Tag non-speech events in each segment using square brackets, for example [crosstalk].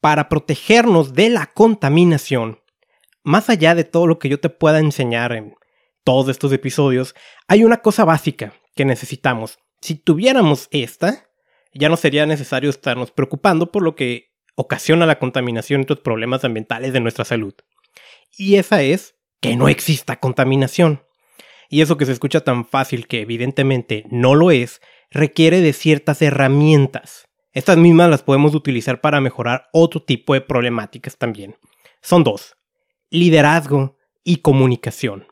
para protegernos de la contaminación, más allá de todo lo que yo te pueda enseñar en todos estos episodios, hay una cosa básica que necesitamos. Si tuviéramos esta, ya no sería necesario estarnos preocupando por lo que ocasiona la contaminación y otros problemas ambientales de nuestra salud. Y esa es que no exista contaminación. Y eso que se escucha tan fácil que evidentemente no lo es, requiere de ciertas herramientas. Estas mismas las podemos utilizar para mejorar otro tipo de problemáticas también. Son dos, liderazgo y comunicación.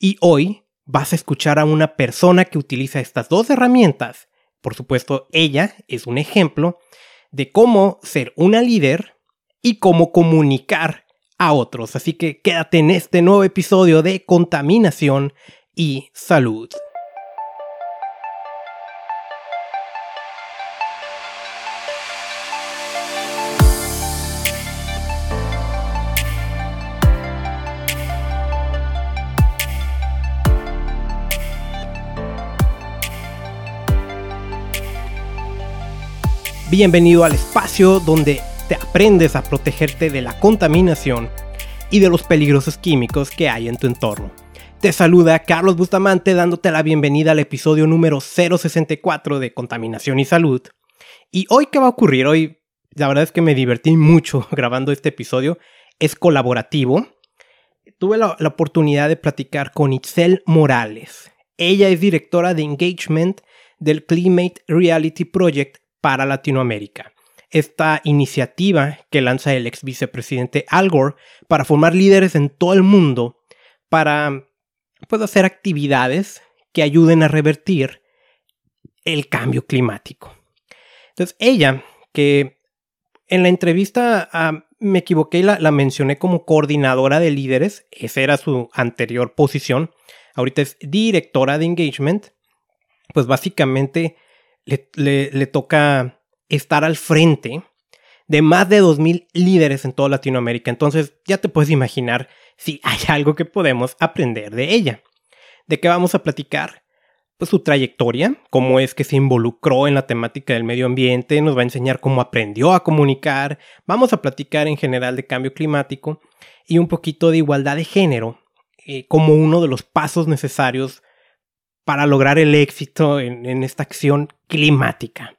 Y hoy vas a escuchar a una persona que utiliza estas dos herramientas. Por supuesto, ella es un ejemplo de cómo ser una líder y cómo comunicar a otros. Así que quédate en este nuevo episodio de Contaminación y Salud. Bienvenido al espacio donde te aprendes a protegerte de la contaminación y de los peligrosos químicos que hay en tu entorno. Te saluda Carlos Bustamante dándote la bienvenida al episodio número 064 de Contaminación y Salud. Y hoy, ¿qué va a ocurrir? Hoy, la verdad es que me divertí mucho [laughs] grabando este episodio. Es colaborativo. Tuve la, la oportunidad de platicar con Itzel Morales. Ella es directora de Engagement del Climate Reality Project para Latinoamérica. Esta iniciativa que lanza el ex vicepresidente Al Gore para formar líderes en todo el mundo para pues, hacer actividades que ayuden a revertir el cambio climático. Entonces, ella, que en la entrevista ah, me equivoqué y la, la, mencioné como coordinadora de líderes, esa era su anterior posición, ahorita es directora de engagement, pues básicamente le, toca estar al frente de más de 2.000 líderes en toda Latinoamérica. Entonces ya te puedes imaginar si hay [laughs] algo que podemos aprender de ella. ¿De qué vamos a platicar? Pues su trayectoria, cómo es que se involucró en la temática del medio ambiente, nos va a enseñar cómo aprendió a comunicar, vamos a platicar en general de cambio climático y un poquito de igualdad de género eh, como uno de los pasos necesarios para lograr el éxito en, esta acción climática.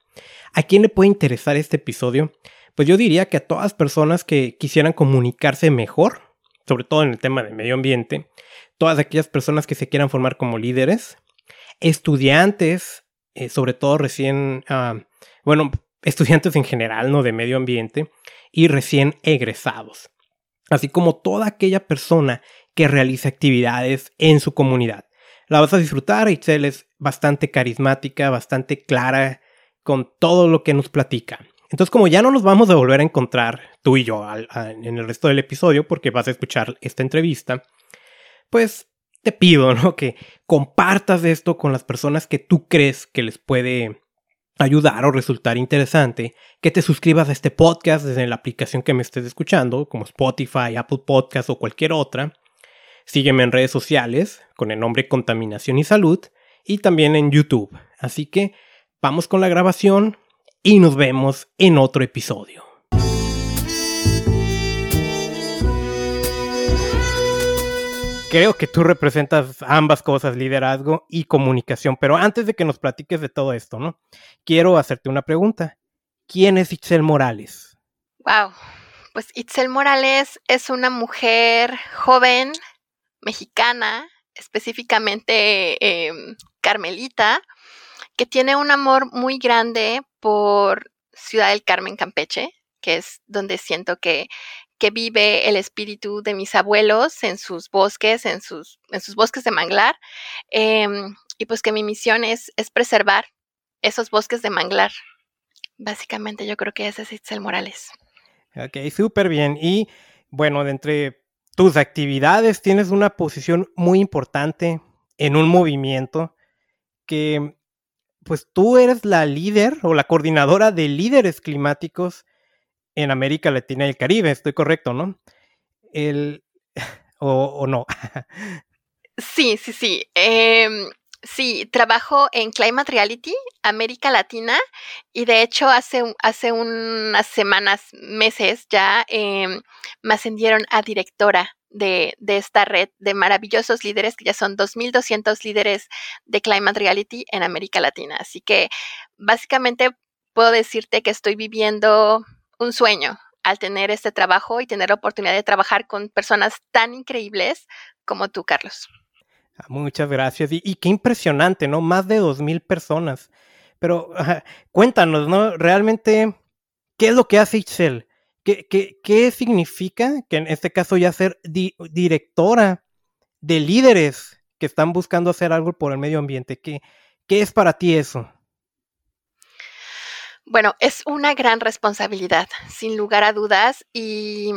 ¿A quién le puede interesar este episodio? Pues yo diría que a todas personas que quisieran comunicarse mejor, sobre todo en el tema del medio ambiente, todas aquellas personas que se quieran formar como líderes, estudiantes, eh, sobre todo recién, ah, bueno, estudiantes en general, ¿no? De medio ambiente, y recién egresados, así como toda aquella persona que realice actividades en su comunidad la vas a disfrutar. Itzel es bastante carismática, bastante clara con todo lo que nos platica. Entonces, como ya no nos vamos a volver a encontrar tú y yo en el resto del episodio, porque vas a escuchar esta entrevista, pues te pido, [laughs] ¿no? Que compartas esto con las personas que tú crees que les puede ayudar o resultar interesante, que te suscribas a este podcast desde la aplicación que me estés escuchando, como Spotify, Apple Podcast o cualquier otra, Sígueme en redes sociales con el nombre Contaminación y Salud y también en YouTube. Así que vamos con la grabación y nos vemos en otro episodio. Creo que tú representas ambas cosas, liderazgo y comunicación, pero antes de que nos platiques de todo esto, ¿no? Quiero hacerte una pregunta. ¿Quién es Itzel Morales? Wow, pues Itzel Morales es una mujer joven, mexicana, específicamente em, Carmelita, que tiene un amor muy grande por Ciudad del Carmen, Campeche, que es donde siento que, que vive el espíritu de mis abuelos en sus bosques, en sus, en sus bosques de manglar, em, y pues que mi misión es, es preservar esos bosques de manglar. Básicamente yo creo que ese es Itzel Morales. Ok, súper bien. Y bueno, de entre tus actividades, tienes una posición muy importante en un movimiento que, pues tú eres la líder o la coordinadora de líderes climáticos en América Latina y el Caribe, estoy correcto, ¿no? El, [laughs] o, no. sí, sí, sí. Em, Sí, trabajo en Climate Reality, América Latina, y de hecho hace, hace unas semanas, meses ya, em, me ascendieron a directora de, de, esta red de maravillosos líderes, que ya son 2.200 líderes de Climate Reality en América Latina. Así que básicamente puedo decirte que estoy viviendo un sueño al tener este trabajo y tener la oportunidad de trabajar con personas tan increíbles como tú, Carlos. Muchas gracias. Y, qué impresionante, ¿no? Más de dos mil personas. Pero cuéntanos, ¿no? Realmente, ¿qué es lo que hace Excel? ¿Qué, qué, significa que en este caso ya ser directora de líderes que están buscando hacer algo por el medio ambiente? ¿Qué, qué es para ti eso? Bueno, es una gran responsabilidad, sin lugar a dudas, y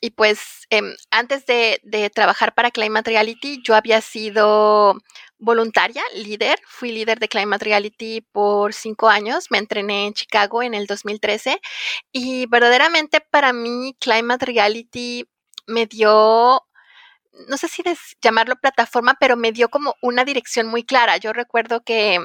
y pues em, antes de, trabajar para Climate Reality, yo había sido voluntaria, líder, fui líder de Climate Reality por cinco años, me entrené en Chicago en el 2013 y verdaderamente para mí Climate Reality me dio no sé si llamarlo plataforma, pero me dio como una dirección muy clara. Yo recuerdo que,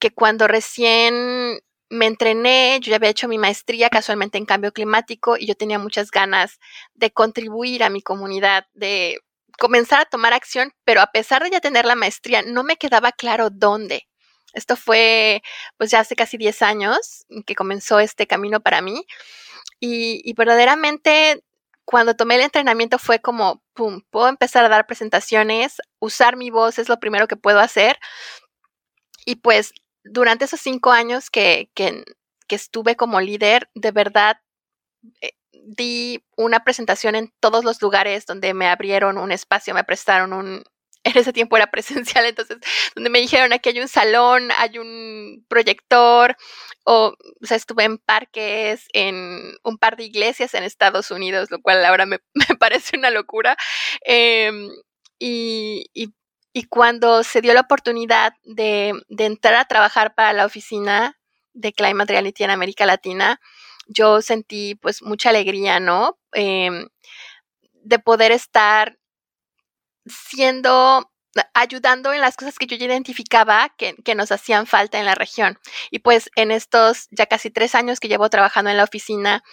que cuando recién me entrené, yo ya había hecho mi maestría casualmente en cambio climático y yo tenía muchas ganas de contribuir a mi comunidad, de comenzar a tomar acción, pero a pesar de ya tener la maestría, no me quedaba claro dónde. Esto fue pues ya hace casi 10 años que comenzó este camino para mí y, y verdaderamente cuando tomé el entrenamiento fue como, pum, puedo empezar a dar presentaciones, usar mi voz es lo primero que puedo hacer. Y pues durante esos cinco años que, que, estuve como líder, de verdad eh, di una presentación en todos los lugares donde me abrieron un espacio, me prestaron un, [laughs] en ese tiempo era presencial, entonces, donde me dijeron aquí hay un salón, hay un proyector, o, o sea, estuve en parques, en un par de iglesias en Estados Unidos, lo cual ahora me, [laughs] me parece una locura. Em, y, y, y cuando se dio la oportunidad de, entrar a trabajar para la oficina de Climate Reality en América Latina, yo sentí pues mucha alegría, ¿no? Em, de poder estar siendo ayudando en las cosas que yo identificaba que, que, nos hacían falta en la región. Y pues en estos ya casi tres años que llevo trabajando en la oficina,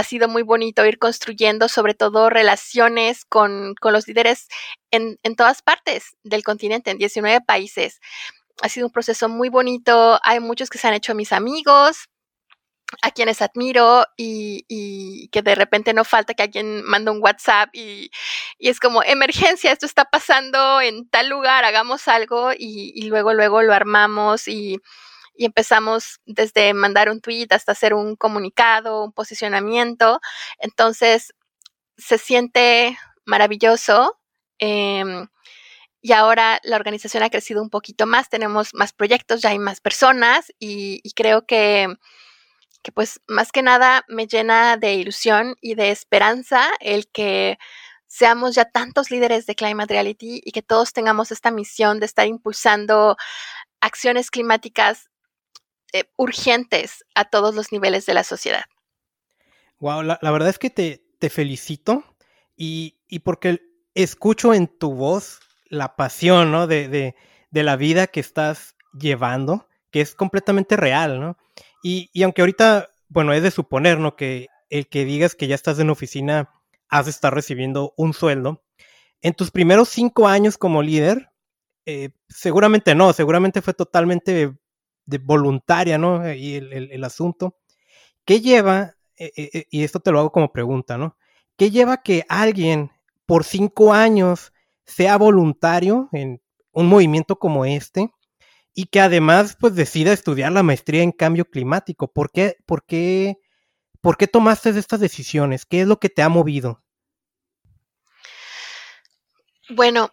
ha sido muy bonito ir construyendo sobre todo relaciones con, con los líderes en, en todas partes del continente, en 19 países. Ha sido un proceso muy bonito, hay muchos que se han hecho mis amigos, a quienes admiro y, y, que de repente no falta que alguien manda un WhatsApp y, y, es como emergencia, esto está pasando en tal lugar, hagamos algo y, y luego, luego lo armamos y, empezamos desde mandar un tweet hasta hacer un comunicado, un posicionamiento. Entonces, se siente maravilloso. Em, y ahora la organización ha crecido un poquito más, tenemos más proyectos, ya hay más personas y creo que que pues más que nada me llena de ilusión y de esperanza el que seamos ya tantos líderes de Climate Reality y que todos tengamos esta misión de estar impulsando acciones climáticas eh, urgentes a todos los niveles de la sociedad. Wow, la, verdad es que te, felicito y, y, porque escucho en tu voz la pasión ¿no? de, de, la vida que estás llevando, que es completamente real, ¿no? Y, aunque ahorita, bueno, es de suponer, ¿no? Que el que digas que ya estás en oficina, has de estar recibiendo un sueldo. En tus primeros cinco años como líder, eh, seguramente no, seguramente fue totalmente de, voluntaria, ¿no? Y el, asunto. ¿Qué lleva, eh, eh, y esto te lo hago como pregunta, ¿no? ¿Qué lleva que alguien por cinco años sea voluntario en un movimiento como este y que además pues decida estudiar la maestría en cambio climático. ¿Por qué, por qué, por qué tomaste estas decisiones? ¿Qué es lo que te ha movido? Bueno,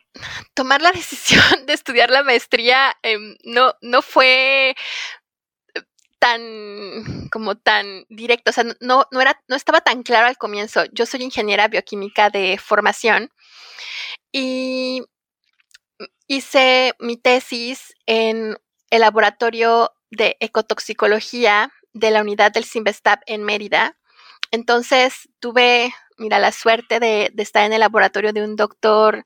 tomar la [laughs] decisión de estudiar la maestría em, no, no fue tan como tan directo, o sea, no, no, era, no estaba tan claro al comienzo. Yo soy ingeniera bioquímica de formación y hice mi tesis en el laboratorio de ecotoxicología de la unidad del Simvestab en Mérida. Entonces tuve, mira, la suerte de, estar en el laboratorio de un doctor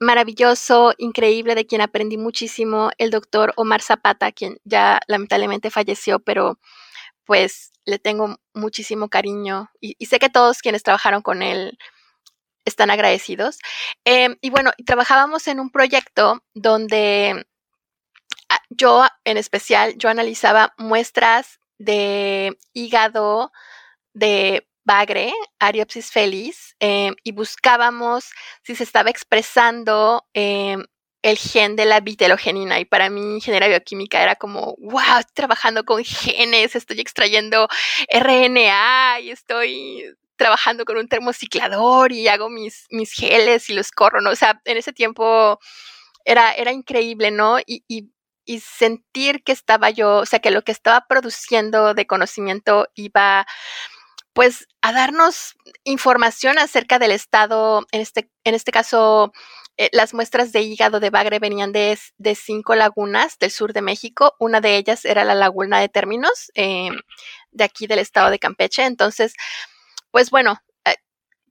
maravilloso, increíble, de quien aprendí muchísimo, el doctor Omar Zapata, quien ya lamentablemente falleció, pero pues le tengo muchísimo cariño y, sé que todos quienes trabajaron con él están agradecidos. Em, y bueno, trabajábamos en un proyecto donde ah, yo en especial, yo analizaba muestras de hígado de bagre, Ariopsis felis, em, y buscábamos si se estaba expresando em, el gen de la vitelogenina. Y para mí, ingeniera bioquímica era como, wow, estoy trabajando con genes, estoy extrayendo RNA y estoy trabajando con un termociclador y hago mis, mis geles y los corro, ¿no? O sea, en ese tiempo era, era increíble, ¿no? Y, y, y sentir que estaba yo, o sea, que lo que estaba produciendo de conocimiento iba pues a darnos información acerca del estado, en este, en este caso, eh, las muestras de hígado de bagre venían de, de, cinco lagunas del sur de México. Una de ellas era la laguna de términos, em, de aquí del estado de Campeche. Entonces, pues bueno, eh,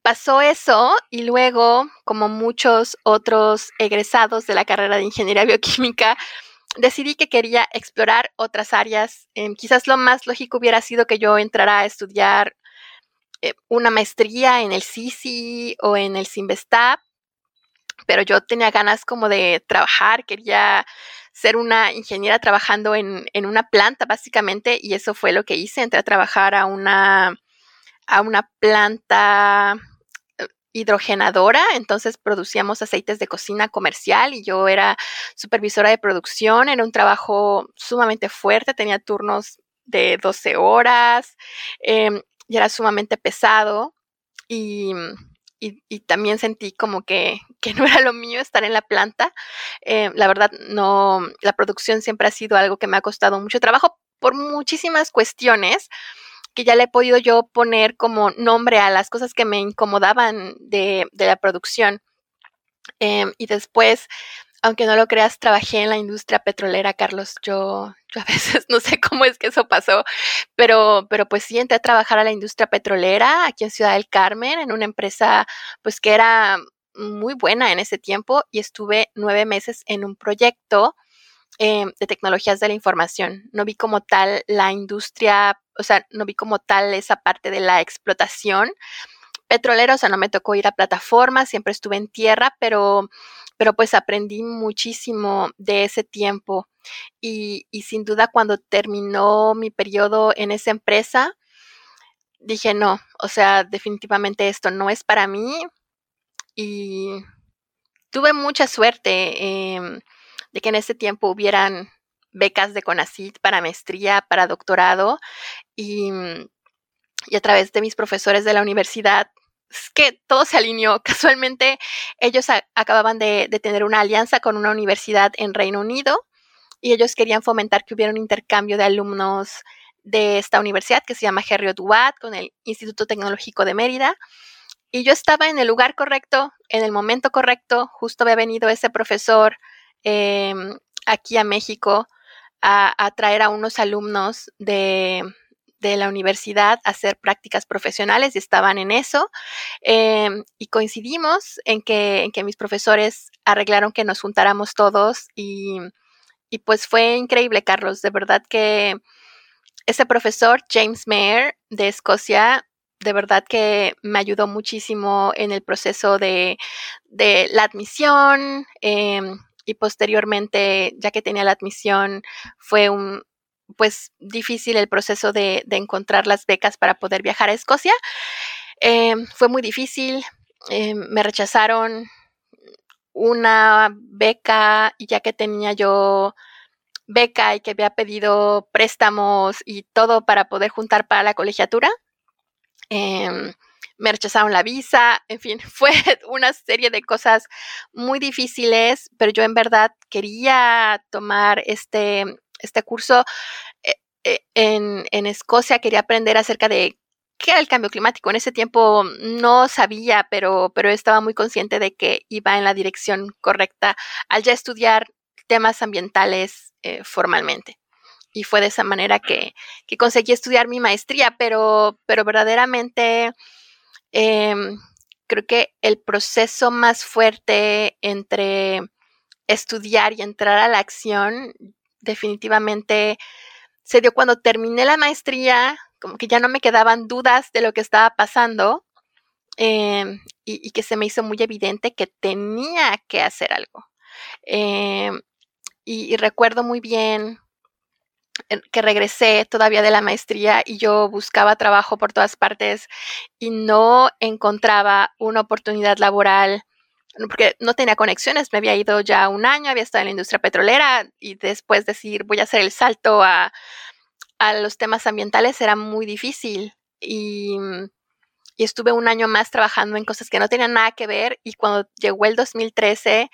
pasó eso y luego, como muchos otros egresados de la carrera de ingeniería bioquímica, decidí que quería explorar otras áreas. Em, quizás lo más lógico hubiera sido que yo entrara a estudiar eh, una maestría en el CICI o en el Simvestab, pero yo tenía ganas como de trabajar, quería ser una ingeniera trabajando en, una planta básicamente y eso fue lo que hice, entré a trabajar a una, a una planta eh, hidrogenadora, entonces producíamos aceites de cocina comercial y yo era supervisora de producción, era un trabajo sumamente fuerte, tenía turnos de 12 horas, em, y era sumamente pesado y, también sentí como que, no era lo mío estar en la planta. Eh, la verdad, no, la producción siempre ha sido algo que me ha costado mucho trabajo por muchísimas cuestiones que ya le he podido yo poner como nombre a las cosas que me incomodaban de, la producción. Em, y después aunque no lo creas, trabajé en la industria petrolera, Carlos. Yo, yo a [laughs] veces no sé cómo es que eso pasó, pero, pero pues sí entré a trabajar a la industria petrolera aquí en Ciudad del Carmen, en una empresa pues que era muy buena en ese tiempo y estuve nueve meses en un proyecto eh, de tecnologías de la información. No vi como tal la industria, o sea, no vi como tal esa parte de la explotación petrolera, o sea, no me tocó ir a plataformas, siempre estuve en tierra, pero pero pues aprendí muchísimo de ese tiempo. Y, sin duda cuando terminó mi periodo en esa empresa, dije no, o sea, definitivamente esto no es para mí y tuve mucha suerte em, de que en ese tiempo hubieran becas de CONACYT para maestría, para doctorado y, y a través de mis profesores de la universidad es que todo se alineó. Casualmente, ellos acababan de, tener una alianza con una universidad en Reino Unido y ellos querían fomentar que hubiera un intercambio de alumnos de esta universidad que se llama Heriot Watt con el Instituto Tecnológico de Mérida. Y yo estaba en el lugar correcto, en el momento correcto. Justo había venido ese profesor em, aquí a México a traer a unos alumnos de, de la universidad a hacer prácticas profesionales y estaban en eso. Em, y coincidimos en que, en que mis profesores arreglaron que nos juntáramos todos y, y pues fue increíble, Carlos. De verdad que ese profesor, James Mayer, de Escocia, de verdad que me ayudó muchísimo en el proceso de, de la admisión em, y posteriormente, ya que tenía la admisión, fue un, pues difícil el proceso de, encontrar las becas para poder viajar a Escocia. Eh, fue muy difícil, eh, me rechazaron una beca ya que tenía yo beca y que había pedido préstamos y todo para poder juntar para la colegiatura, em, me rechazaron la visa, en fin, [laughs] fue una serie de cosas muy difíciles, pero yo en verdad quería tomar este, este curso eh, eh, en, en Escocia, quería aprender acerca de qué era el cambio climático. En ese tiempo no sabía, pero, pero estaba muy consciente de que iba en la dirección correcta al ya estudiar temas ambientales eh, formalmente. Y fue de esa manera que, que, conseguí estudiar mi maestría, pero, pero verdaderamente em, creo que el proceso más fuerte entre estudiar y entrar a la acción definitivamente se dio cuando terminé la maestría, como que ya no me quedaban dudas de lo que estaba pasando em, y, que se me hizo muy evidente que tenía que hacer algo. Em, y, recuerdo muy bien que regresé todavía de la maestría y yo buscaba trabajo por todas partes y no encontraba una oportunidad laboral porque no tenía conexiones, me había ido ya un año, había estado en la industria petrolera y después decir voy a hacer el salto a, a los temas ambientales era muy difícil y, y, estuve un año más trabajando en cosas que no tenían nada que ver y cuando llegó el 2013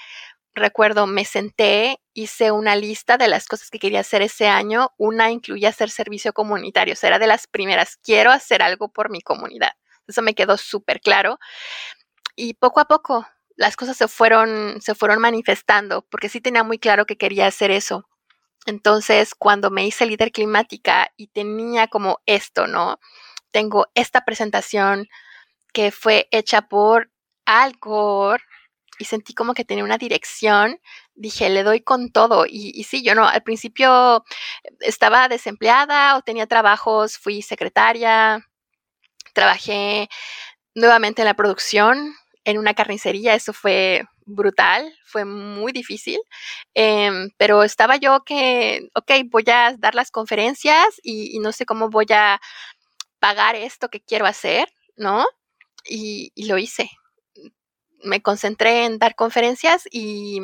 recuerdo, me senté, hice una lista de las cosas que quería hacer ese año. Una incluía hacer servicio comunitario, o sea, era de las primeras, quiero hacer algo por mi comunidad. Eso me quedó súper claro. Y poco a poco las cosas se fueron, se fueron manifestando, porque sí tenía muy claro que quería hacer eso. Entonces, cuando me hice líder climática y tenía como esto, ¿no? Tengo esta presentación que fue hecha por Al Gore, y sentí como que tenía una dirección, dije, le doy con todo. Y, sí, yo no, al principio estaba desempleada o tenía trabajos, fui secretaria, trabajé nuevamente en la producción, en una carnicería, eso fue brutal, fue muy difícil, em, pero estaba yo que, ok, voy a dar las conferencias y, no sé cómo voy a pagar esto que quiero hacer, ¿no? y lo hice me concentré en dar conferencias y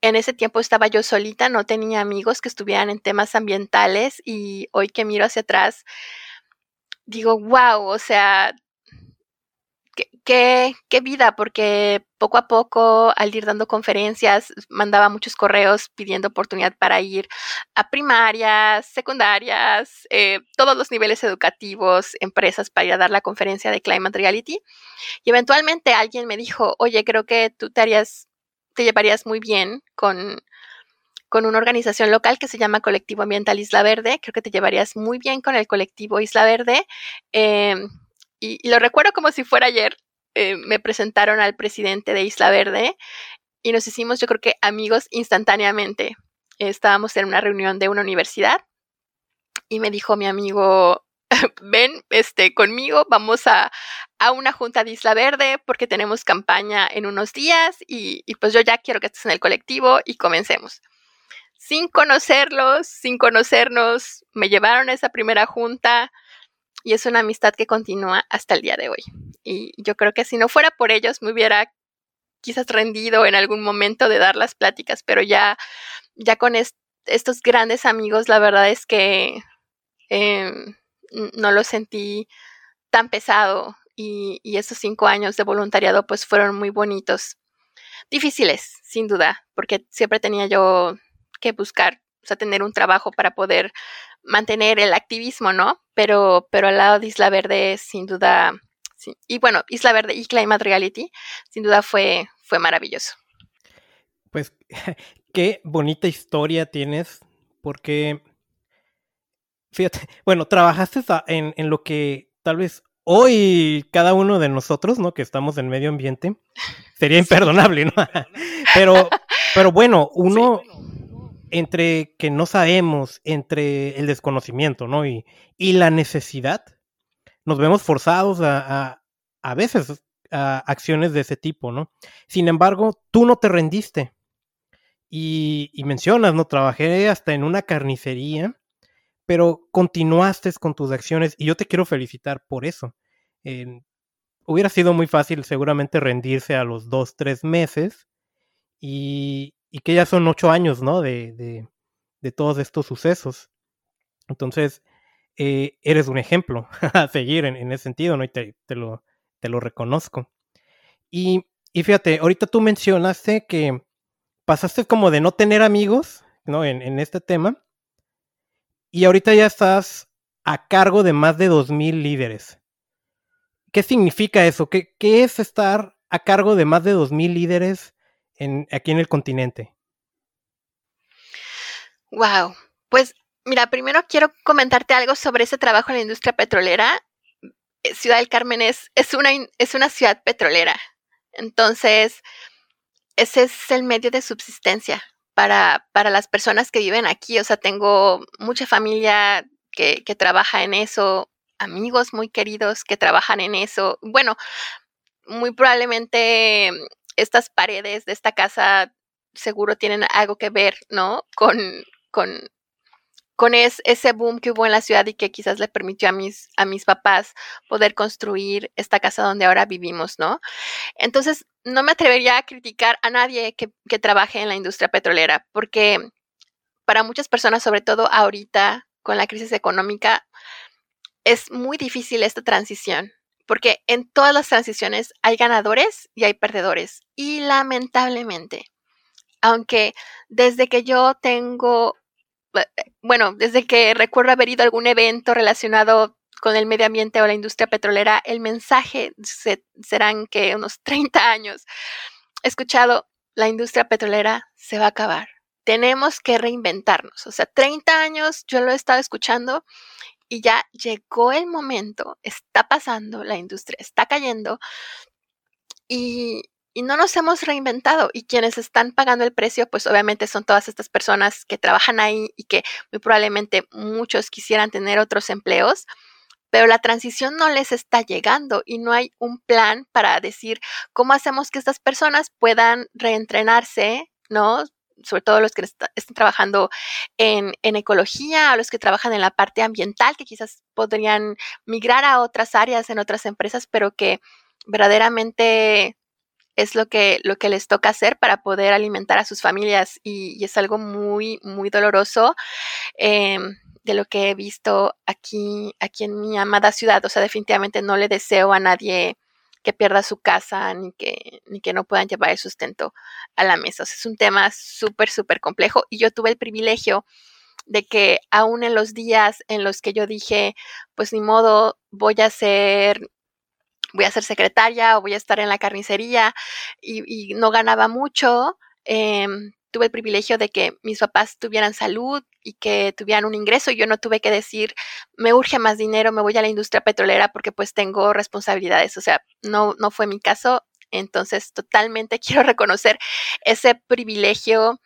en ese tiempo estaba yo solita, no tenía amigos que estuvieran en temas ambientales y hoy que miro hacia atrás, digo, wow, o sea, qué, qué, vida, porque poco a poco, al ir dando conferencias, mandaba muchos correos pidiendo oportunidad para ir a primarias, secundarias, eh, todos los niveles educativos, empresas para ir a dar la conferencia de Climate Reality. Y eventualmente alguien me dijo, oye, creo que tú te harías, te llevarías muy bien con, con una organización local que se llama Colectivo Ambiental Isla Verde. Creo que te llevarías muy bien con el colectivo Isla Verde. Em, y, lo recuerdo como si fuera ayer. Eh, me presentaron al presidente de Isla Verde y nos hicimos, yo creo que amigos instantáneamente. Estábamos en una reunión de una universidad y me dijo mi amigo, [laughs] ven este, conmigo, vamos a, a, una junta de Isla Verde porque tenemos campaña en unos días y, y, pues yo ya quiero que estés en el colectivo y comencemos. Sin conocerlos, sin conocernos, me llevaron a esa primera junta, y es una amistad que continúa hasta el día de hoy. Y yo creo que si no fuera por ellos me hubiera quizás rendido en algún momento de dar las pláticas, pero ya, ya con estos grandes amigos, la verdad es que em, no lo sentí tan pesado y, y esos cinco años de voluntariado pues fueron muy bonitos. Difíciles, sin duda, porque siempre tenía yo que buscar, o sea, tener un trabajo para poder mantener el activismo, ¿no? Pero, pero al lado de Isla Verde, sin duda, sí. y bueno, Isla Verde y Climate Reality, sin duda fue, fue maravilloso. Pues [laughs] qué bonita historia tienes, porque, fíjate, [laughs] bueno, trabajaste en, en lo que tal vez hoy cada uno de nosotros, ¿no? Que estamos en medio ambiente, sería [laughs] imperdonable, ¿no? pero, pero bueno, uno entre que no sabemos, entre el desconocimiento, ¿no? Y, y la necesidad, nos vemos forzados a, a, veces a acciones de ese tipo, ¿no? Sin embargo, tú no te rendiste. Y, y, mencionas, ¿no? Trabajé hasta en una carnicería, pero continuaste con tus acciones y yo te quiero felicitar por eso. hubiera sido muy fácil seguramente rendirse a los dos, tres meses y, y que ya son ocho años, ¿no? De, de, todos estos sucesos. Entonces, eh, eres un ejemplo [laughs] a seguir en, en, ese sentido, ¿no? Y te, te, lo, te lo reconozco. Y, y, fíjate, ahorita tú mencionaste que pasaste como de no tener amigos, ¿no? En, en este tema. Y ahorita ya estás a cargo de más de 2.000 líderes. ¿Qué significa eso? ¿Qué, ¿Qué, es estar a cargo de más de 2.000 líderes aquí en el continente? Wow, pues mira, primero quiero comentarte algo sobre ese trabajo en la industria petrolera. eh, Ciudad del Carmen es, es, una, es una ciudad petrolera. Entonces, ese es el medio de subsistencia para, para las personas que viven aquí. O sea, tengo mucha familia que, que trabaja en eso, amigos muy queridos que trabajan en eso. Bueno, muy probablemente estas paredes de esta casa seguro tienen algo que ver, ¿no? Con, con, con ese boom que hubo en la ciudad y que quizás le permitió a mis, a mis papás poder construir esta casa donde ahora vivimos, ¿no? Entonces, no me atrevería a criticar a nadie que, que trabaje en la industria petrolera, porque para muchas personas, sobre todo ahorita con la crisis económica, es muy difícil esta transición, porque en todas las transiciones hay ganadores y hay perdedores. Y lamentablemente, aunque desde que yo tengo, eh, bueno, desde que recuerdo haber ido a algún evento relacionado con el medio ambiente o la industria petrolera, el mensaje serán que unos [laughs] 30 años he escuchado, la industria petrolera se va a acabar. Tenemos que reinventarnos. O sea, 30 años yo lo he estado escuchando y ya llegó el momento, está pasando, la industria está cayendo y, no nos hemos reinventado y quienes están pagando el precio, pues obviamente son todas estas personas que trabajan ahí y que muy probablemente muchos quisieran tener otros empleos, pero la transición no les está llegando y no hay un plan para decir cómo hacemos que estas personas puedan reentrenarse, ¿no? Sobre todo los que están trabajando en, ecología, a los que trabajan en la parte ambiental, que quizás podrían migrar a otras áreas en otras empresas, pero que verdaderamente es lo que, lo que les toca hacer para poder alimentar a sus familias y, es algo muy, muy doloroso em, de lo que he visto aquí, aquí en mi amada ciudad. O sea, definitivamente no le deseo a nadie que pierda su casa ni que, ni que no puedan llevar el sustento a la mesa. es un tema súper, súper complejo y yo tuve el privilegio de que aún en los días en los que yo dije, pues ni modo, voy a ser voy a ser secretaria o voy a estar en la carnicería y, no ganaba mucho, em, tuve el privilegio de que mis papás tuvieran salud y que tuvieran un ingreso. Yo no tuve que decir, me urge más dinero, me voy a la industria petrolera porque pues tengo responsabilidades. O sea, no, no fue mi caso. Entonces, totalmente [laughs] quiero reconocer ese privilegio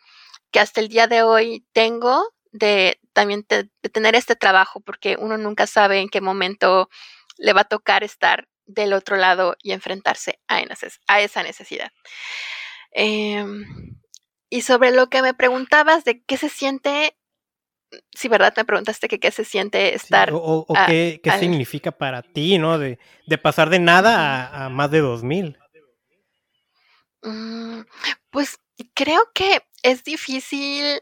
que hasta el día de hoy tengo de también de tener este trabajo, porque uno nunca sabe en qué momento le va a tocar estar del otro lado y enfrentarse a, esa necesidad. Eh, y sobre lo que me preguntabas de qué se siente, si verdad me preguntaste que qué se siente estar. o, qué, significa para ti, ¿no? De, pasar de nada a, más de 2000. Mm, pues creo que es difícil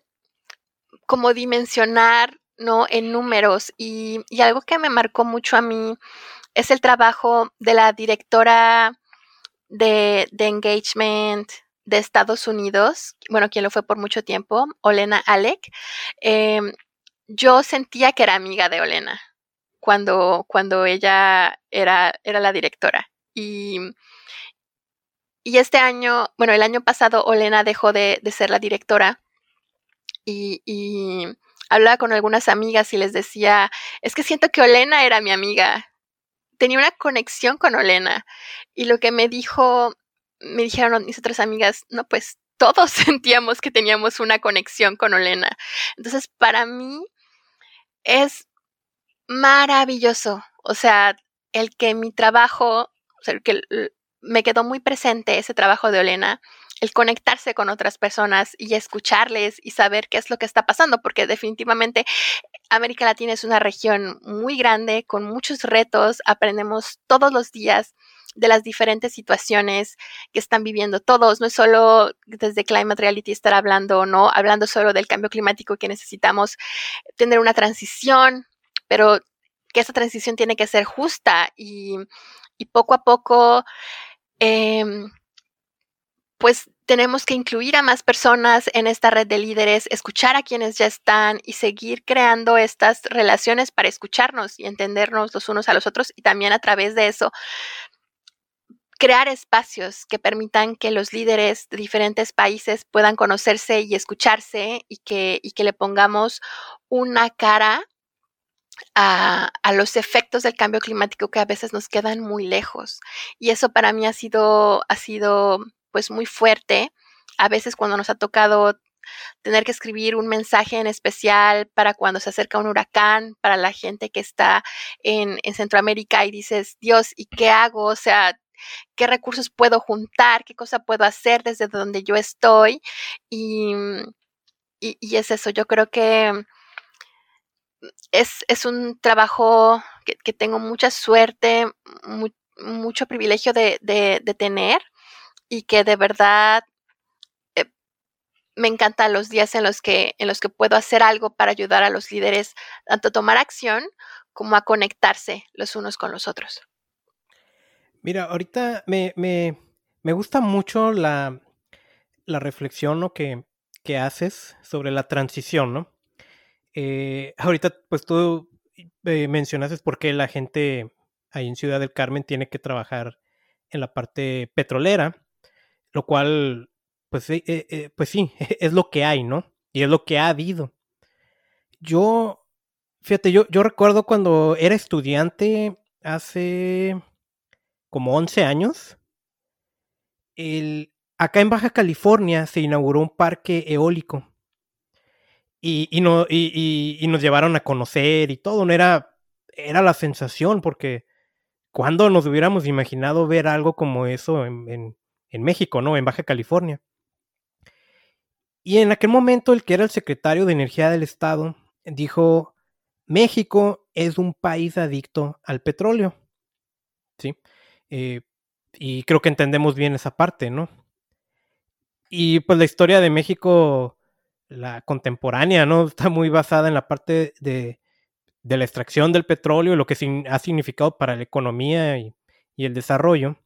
como dimensionar, ¿no? En números. Y, y algo que me marcó mucho a mí es el trabajo de la directora de, de engagement de Estados Unidos, bueno, quien lo fue por mucho tiempo, Olena Alec, em, yo sentía que era amiga de Olena cuando, cuando ella era, era la directora. Y, y este año, bueno, el año pasado Olena dejó de, ser la directora y, y hablaba con algunas amigas y les decía, es que siento que Olena era mi amiga. Tenía una conexión con Olena. Y lo que me dijo me dijeron mis otras amigas, no, pues todos [laughs] sentíamos que teníamos una conexión con Olena. Entonces, para mí es maravilloso. O sea, el que mi trabajo, o sea, el que me quedó muy presente ese trabajo de Olena, el conectarse con otras personas y escucharles y saber qué es lo que está pasando, porque definitivamente América Latina es una región muy grande, con muchos retos, aprendemos todos los días de las diferentes situaciones que están viviendo todos. No es solo desde Climate Reality estar hablando, no hablando solo del cambio climático que necesitamos tener una transición, pero que esa transición tiene que ser justa y, poco a poco, em, pues tenemos que incluir a más personas en esta red de líderes, escuchar a quienes ya están y seguir creando estas relaciones para escucharnos y entendernos los unos a los otros y también a través de eso crear espacios que permitan que los líderes de diferentes países puedan conocerse y escucharse y que, y que le pongamos una cara a, los efectos del cambio climático que a veces nos quedan muy lejos. Y eso para mí ha sido, ha sido pues muy fuerte. A veces cuando nos ha tocado tener que escribir un mensaje en especial para cuando se acerca un huracán, para la gente que está en, en Centroamérica y dices, Dios, ¿y qué hago? O sea, qué recursos puedo juntar, qué cosa puedo hacer desde donde yo estoy. Y, y, es eso, yo creo que es, un trabajo que, tengo mucha suerte, mucho privilegio de, tener y que de verdad eh, me encantan los días en los, que, en los que puedo hacer algo para ayudar a los líderes tanto a tomar acción como a conectarse los unos con los otros. Mira, ahorita me, gusta mucho la, reflexión que, que haces sobre la transición, ¿no? Eh, ahorita, pues tú eh, mencionaste por qué la gente ahí en Ciudad del Carmen tiene que trabajar en la parte petrolera, lo cual, pues, eh, eh, pues sí, [laughs] es lo que hay, ¿no? Y es lo que ha habido. Yo, fíjate, yo, yo recuerdo cuando era estudiante hace como 11 años, el, acá en Baja California se inauguró un parque eólico y, no, y, nos llevaron a conocer y todo, ¿no? Era, era la sensación, porque cuando nos hubiéramos imaginado ver algo como eso en, México, ¿no? En Baja California. Y en aquel momento el que era el secretario de Energía del Estado dijo, México es un país adicto al petróleo. ¿Sí? Eh, y creo que entendemos bien esa parte, ¿no? Y pues la historia de México la contemporánea, ¿no? Está muy basada en la parte de, la extracción del petróleo, lo que ha significado para la economía y, el desarrollo.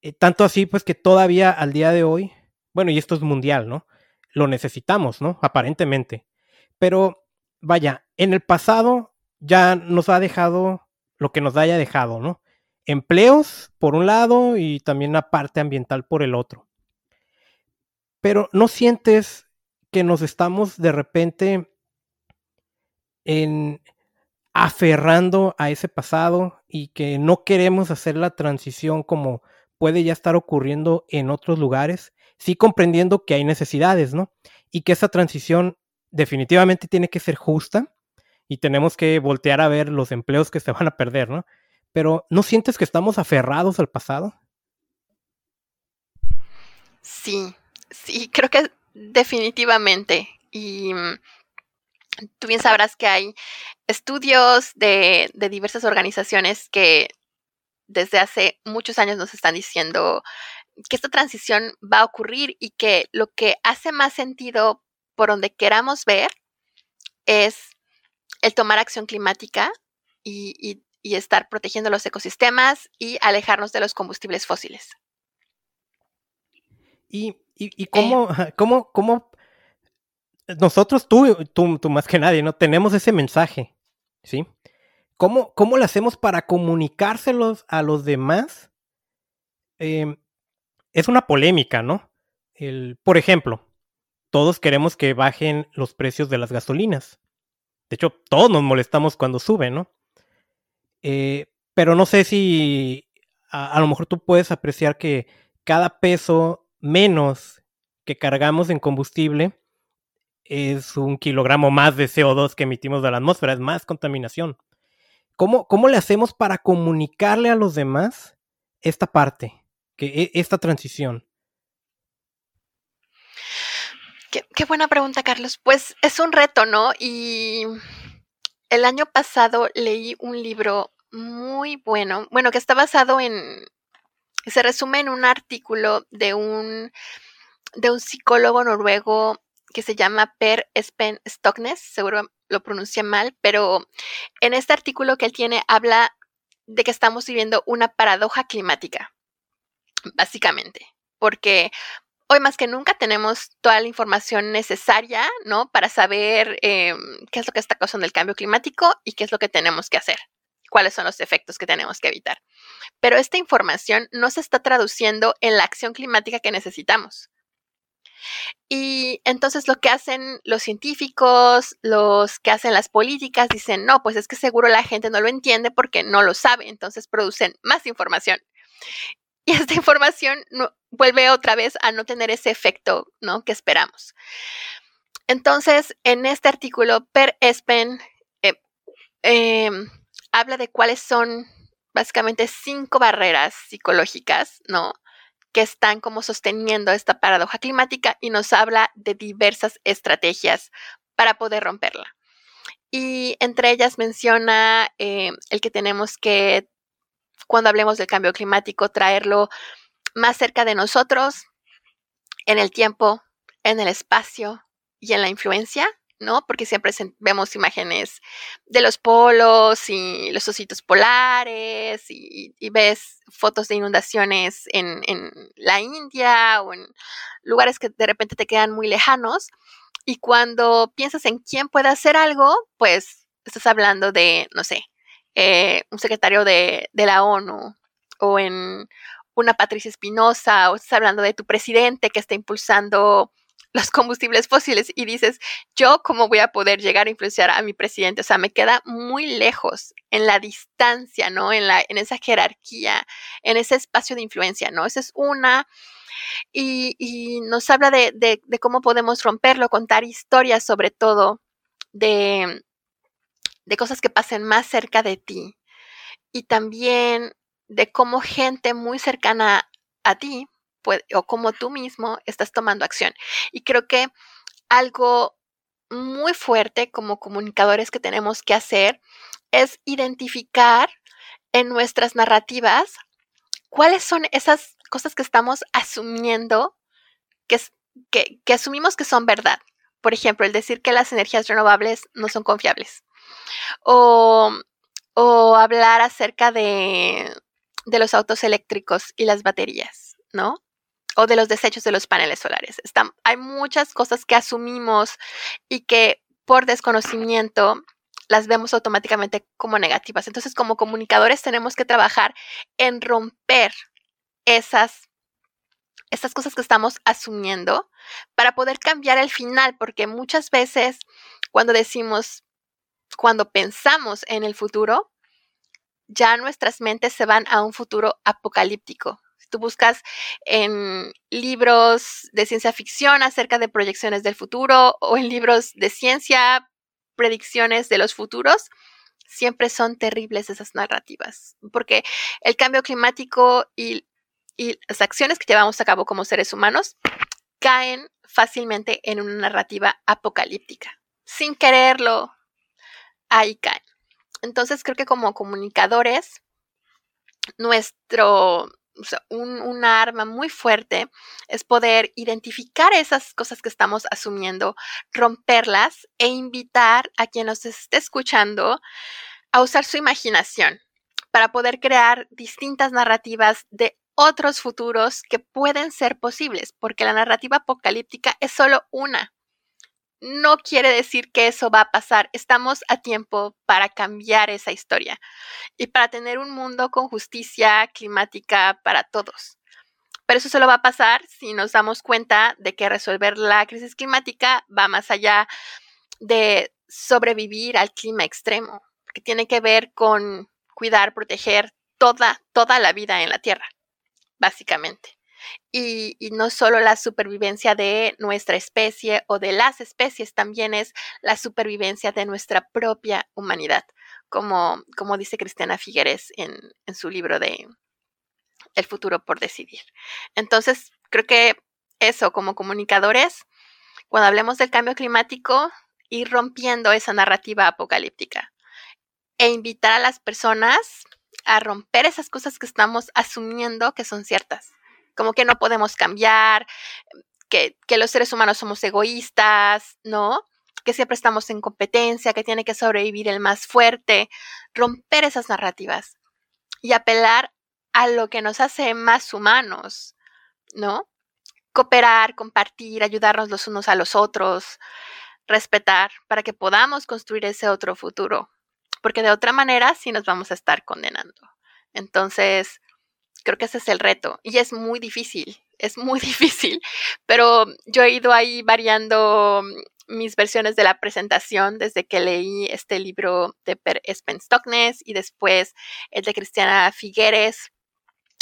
Eh, tanto así, pues que todavía al día de hoy, bueno, y esto es mundial, ¿no? Lo necesitamos, ¿no? Aparentemente. Pero, vaya, en el pasado ya nos ha dejado lo que nos haya dejado, ¿no? Empleos por un lado y también la parte ambiental por el otro. Pero no sientes que nos estamos de repente en aferrando a ese pasado y que no queremos hacer la transición como puede ya estar ocurriendo en otros lugares, sí comprendiendo que hay necesidades, ¿no? Y que esa transición definitivamente tiene que ser justa y tenemos que voltear a ver los empleos que se van a perder, ¿no? Pero ¿no sientes que estamos aferrados al pasado? Sí, sí, creo que Definitivamente. Y mm, tú bien sabrás que hay estudios de, diversas organizaciones que desde hace muchos años nos están diciendo que esta transición va a ocurrir y que lo que hace más sentido por donde queramos ver es el tomar acción climática y, estar protegiendo los ecosistemas y alejarnos de los combustibles fósiles. Y ¿Y, y cómo, [laughs] cómo, cómo, nosotros, tú, tú, tú, más que nadie, ¿no? Tenemos ese mensaje, ¿sí? ¿Cómo, cómo lo hacemos para comunicárselos a los demás? Em, es una polémica, ¿no? El, por ejemplo, todos queremos que bajen los precios de las gasolinas. De hecho, todos nos molestamos cuando suben, ¿no? Eh, pero no sé si a, lo mejor tú puedes apreciar que cada peso menos que cargamos en combustible es un kilogramo más de CO2 que emitimos de la atmósfera, es más contaminación. ¿Cómo, cómo le hacemos para comunicarle a los demás esta parte, que, e, esta transición? Qué, qué buena pregunta, Carlos. Pues es un reto, ¿no? Y el año pasado leí un libro muy bueno, bueno, que está basado en, se resume en un artículo de un, de un psicólogo noruego que se llama Per Espen Stoknes, seguro lo pronuncié mal, pero en este artículo que él tiene habla de que estamos viviendo una paradoja climática, básicamente, porque hoy más que nunca tenemos toda la información necesaria, ¿no? Para saber em, qué es lo que está causando el cambio climático y qué es lo que tenemos que hacer cuáles son los efectos que tenemos que evitar. Pero esta información no se está traduciendo en la acción climática que necesitamos. Y entonces lo que hacen los científicos, los que hacen las políticas, dicen, no, pues es que seguro la gente no lo entiende porque no lo sabe, entonces producen más información. Y esta información vuelve otra vez a no tener ese efecto ¿no? que esperamos. Entonces, en este artículo, Per Espen eh, em, habla de cuáles son básicamente cinco barreras psicológicas, ¿no? Que están como sosteniendo esta paradoja climática y nos habla de diversas estrategias para poder romperla. Y entre ellas menciona eh, el que tenemos que, cuando hablemos del cambio climático, traerlo más cerca de nosotros, en el tiempo, en el espacio y en la influencia, ¿no? Porque siempre vemos imágenes de los polos y los ositos polares y, ves fotos de inundaciones en, la India o en lugares que de repente te quedan muy lejanos. Y cuando piensas en quién puede hacer algo, pues estás hablando de, no sé, eh, un secretario de, de la ONU o en una Patricia Espinosa o estás hablando de tu presidente que está impulsando los combustibles fósiles y dices, yo cómo voy a poder llegar a influenciar a mi presidente, o sea, me queda muy lejos en la distancia, ¿no? En, la, en esa jerarquía, en ese espacio de influencia, ¿no? Esa es una. Y, nos habla de, de, cómo podemos romperlo, contar historias sobre todo de, de cosas que pasen más cerca de ti. Y también de cómo gente muy cercana a ti o cómo tú mismo estás tomando acción. Y creo que algo muy fuerte como comunicadores que tenemos que hacer es identificar en nuestras narrativas cuáles son esas cosas que estamos asumiendo, que, que, asumimos que son verdad. Por ejemplo, el decir que las energías renovables no son confiables. O, o hablar acerca de, de los autos eléctricos y las baterías, ¿no? o de los desechos de los paneles solares. hay muchas cosas que asumimos y que por desconocimiento las vemos automáticamente como negativas. Entonces, como comunicadores tenemos que trabajar en romper esas, esas cosas que estamos asumiendo para poder cambiar el final, porque muchas veces cuando decimos, cuando pensamos en el futuro, ya nuestras mentes se van a un futuro apocalíptico, tú buscas en libros de ciencia ficción acerca de proyecciones del futuro o en libros de ciencia, predicciones de los futuros, siempre son terribles esas narrativas, porque el cambio climático y, las acciones que llevamos a cabo como seres humanos caen fácilmente en una narrativa apocalíptica. Sin quererlo, ahí caen. Entonces creo que como comunicadores, nuestro, un, arma muy fuerte es poder identificar esas cosas que estamos asumiendo, romperlas e invitar a quien nos esté escuchando a usar su imaginación para poder crear distintas narrativas de otros futuros que pueden ser posibles, porque la narrativa apocalíptica es solo una no quiere decir que eso va a pasar. Estamos a tiempo para cambiar esa historia y para tener un mundo con justicia climática para todos. Pero eso solo va a pasar si nos damos cuenta de que resolver la crisis climática va más allá de sobrevivir al clima extremo, que tiene que ver con cuidar, proteger toda, toda la vida en la Tierra, básicamente y, no solo la supervivencia de nuestra especie o de las especies, también es la supervivencia de nuestra propia humanidad, como, como dice Cristiana Figueres en, en su libro de El futuro por decidir. Entonces, creo que eso, como comunicadores, cuando hablemos del cambio climático, ir rompiendo esa narrativa apocalíptica e invitar a las personas a romper esas cosas que estamos asumiendo que son ciertas como que no podemos cambiar, que, los seres humanos somos egoístas, ¿no? Que siempre estamos en competencia, que tiene que sobrevivir el más fuerte, romper esas narrativas y apelar a lo que nos hace más humanos, ¿no? Cooperar, compartir, ayudarnos los unos a los otros, respetar para que podamos construir ese otro futuro, porque de otra manera sí nos vamos a estar condenando. Entonces, Creo que ese es el reto y es muy difícil es muy [laughs] difícil, pero yo he ido ahí variando mis versiones de la presentación desde que leí este libro de Per Stockness y después el de Cristiana Figueres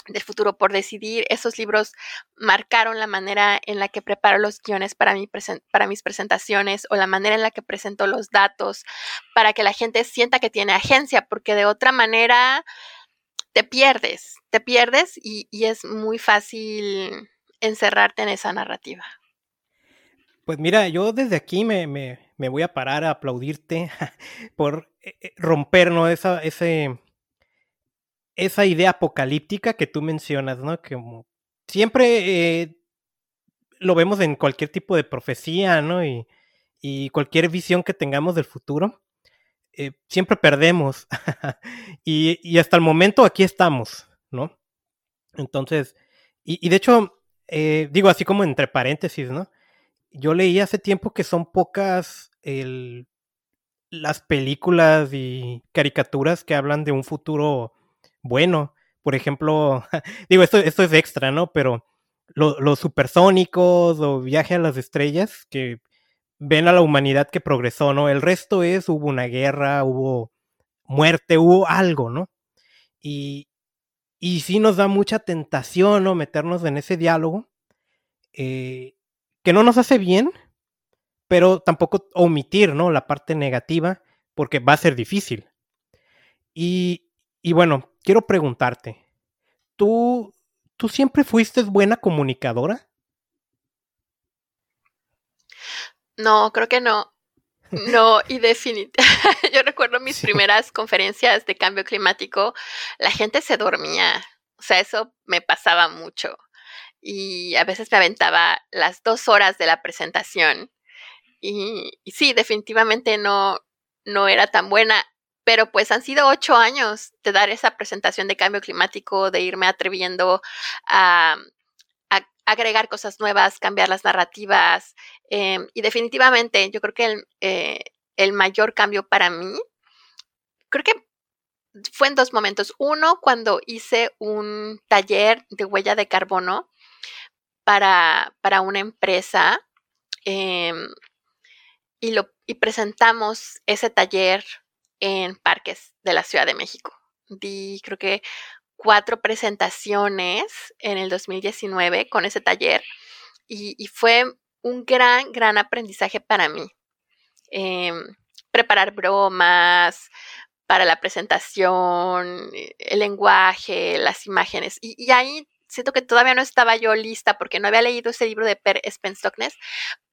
del futuro por decidir. Esos libros marcaron la manera en la que preparo los guiones para, mi para mis presentaciones o la manera en la que presento los datos para que la gente sienta que tiene agencia, porque de otra manera te pierdes, te pierdes y, es muy fácil encerrarte en esa narrativa. Pues mira, yo desde aquí me, me, me voy a parar a aplaudirte [laughs] por eh, eh, romper ¿no? esa, ese, esa idea apocalíptica que tú mencionas, ¿no? Que siempre eh, lo vemos en cualquier tipo de profecía, ¿no? Y, y cualquier visión que tengamos del futuro, siempre perdemos. [laughs] y, y, hasta el momento aquí estamos, ¿no? Entonces, y, y de hecho, digo así como entre paréntesis, ¿no? yo leí hace tiempo que son pocas las películas y caricaturas que hablan de un futuro bueno. Por ejemplo, [laughs] digo, esto, esto es extra, ¿no? Pero los supersónicos o viaje a las estrellas que ven a la humanidad que progresó, ¿no? El resto es, hubo una guerra, hubo muerte, hubo algo, ¿no? Y, y sí nos da mucha tentación, ¿no? Meternos en ese diálogo. Eh, que no nos hace bien, pero tampoco omitir, ¿no? La parte negativa, porque va a ser difícil. Y, y bueno, quiero preguntarte, ¿tú, ¿tú siempre fuiste buena comunicadora? No, creo que no. No, y definitivamente, [laughs] yo recuerdo mis primeras conferencias de cambio climático, la gente se dormía, o sea, eso me pasaba mucho y a veces me aventaba las dos horas de la presentación. Y, sí, definitivamente no, no era tan buena, pero pues han sido ocho años de dar esa presentación de cambio climático, de irme atreviendo a, agregar cosas nuevas, cambiar las narrativas. Em, y definitivamente yo creo que el, eh, el mayor cambio para mí, creo que fue en dos momentos. Uno, cuando hice un taller de huella de carbono para, para una empresa em, y, lo, y presentamos ese taller en parques de la Ciudad de México. Di creo que cuatro presentaciones en el 2019 con ese taller y, fue un gran, gran aprendizaje para mí. Em, preparar bromas para la presentación, el lenguaje, las imágenes. Y, y ahí siento que todavía no estaba yo lista porque no había leído ese libro de Per Spenstoknes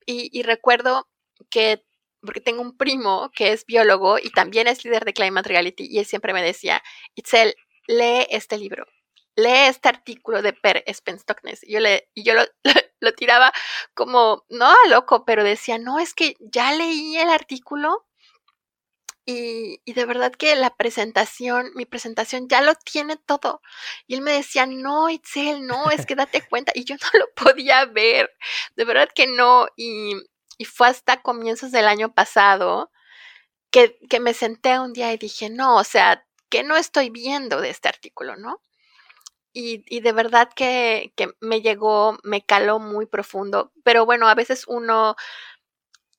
y, y recuerdo que porque tengo un primo que es biólogo y también es líder de Climate Reality y él siempre me decía, Itzel, lee este libro, lee este artículo de Per Spenstoknes. Y yo, le, y yo lo, [laughs] lo, tiraba como, no a loco, pero decía, no, es que ya leí el artículo y, de verdad que la presentación, mi presentación ya lo tiene todo. Y él me decía, no, Itzel, no, es que date [laughs] cuenta. Y yo no lo podía ver, de verdad que no. Y, fue hasta comienzos del año pasado que, que, me senté un día y dije, no, o sea, que no estoy viendo de este artículo, ¿no? Y, de verdad que, que me llegó, me caló muy profundo. Pero bueno, a veces uno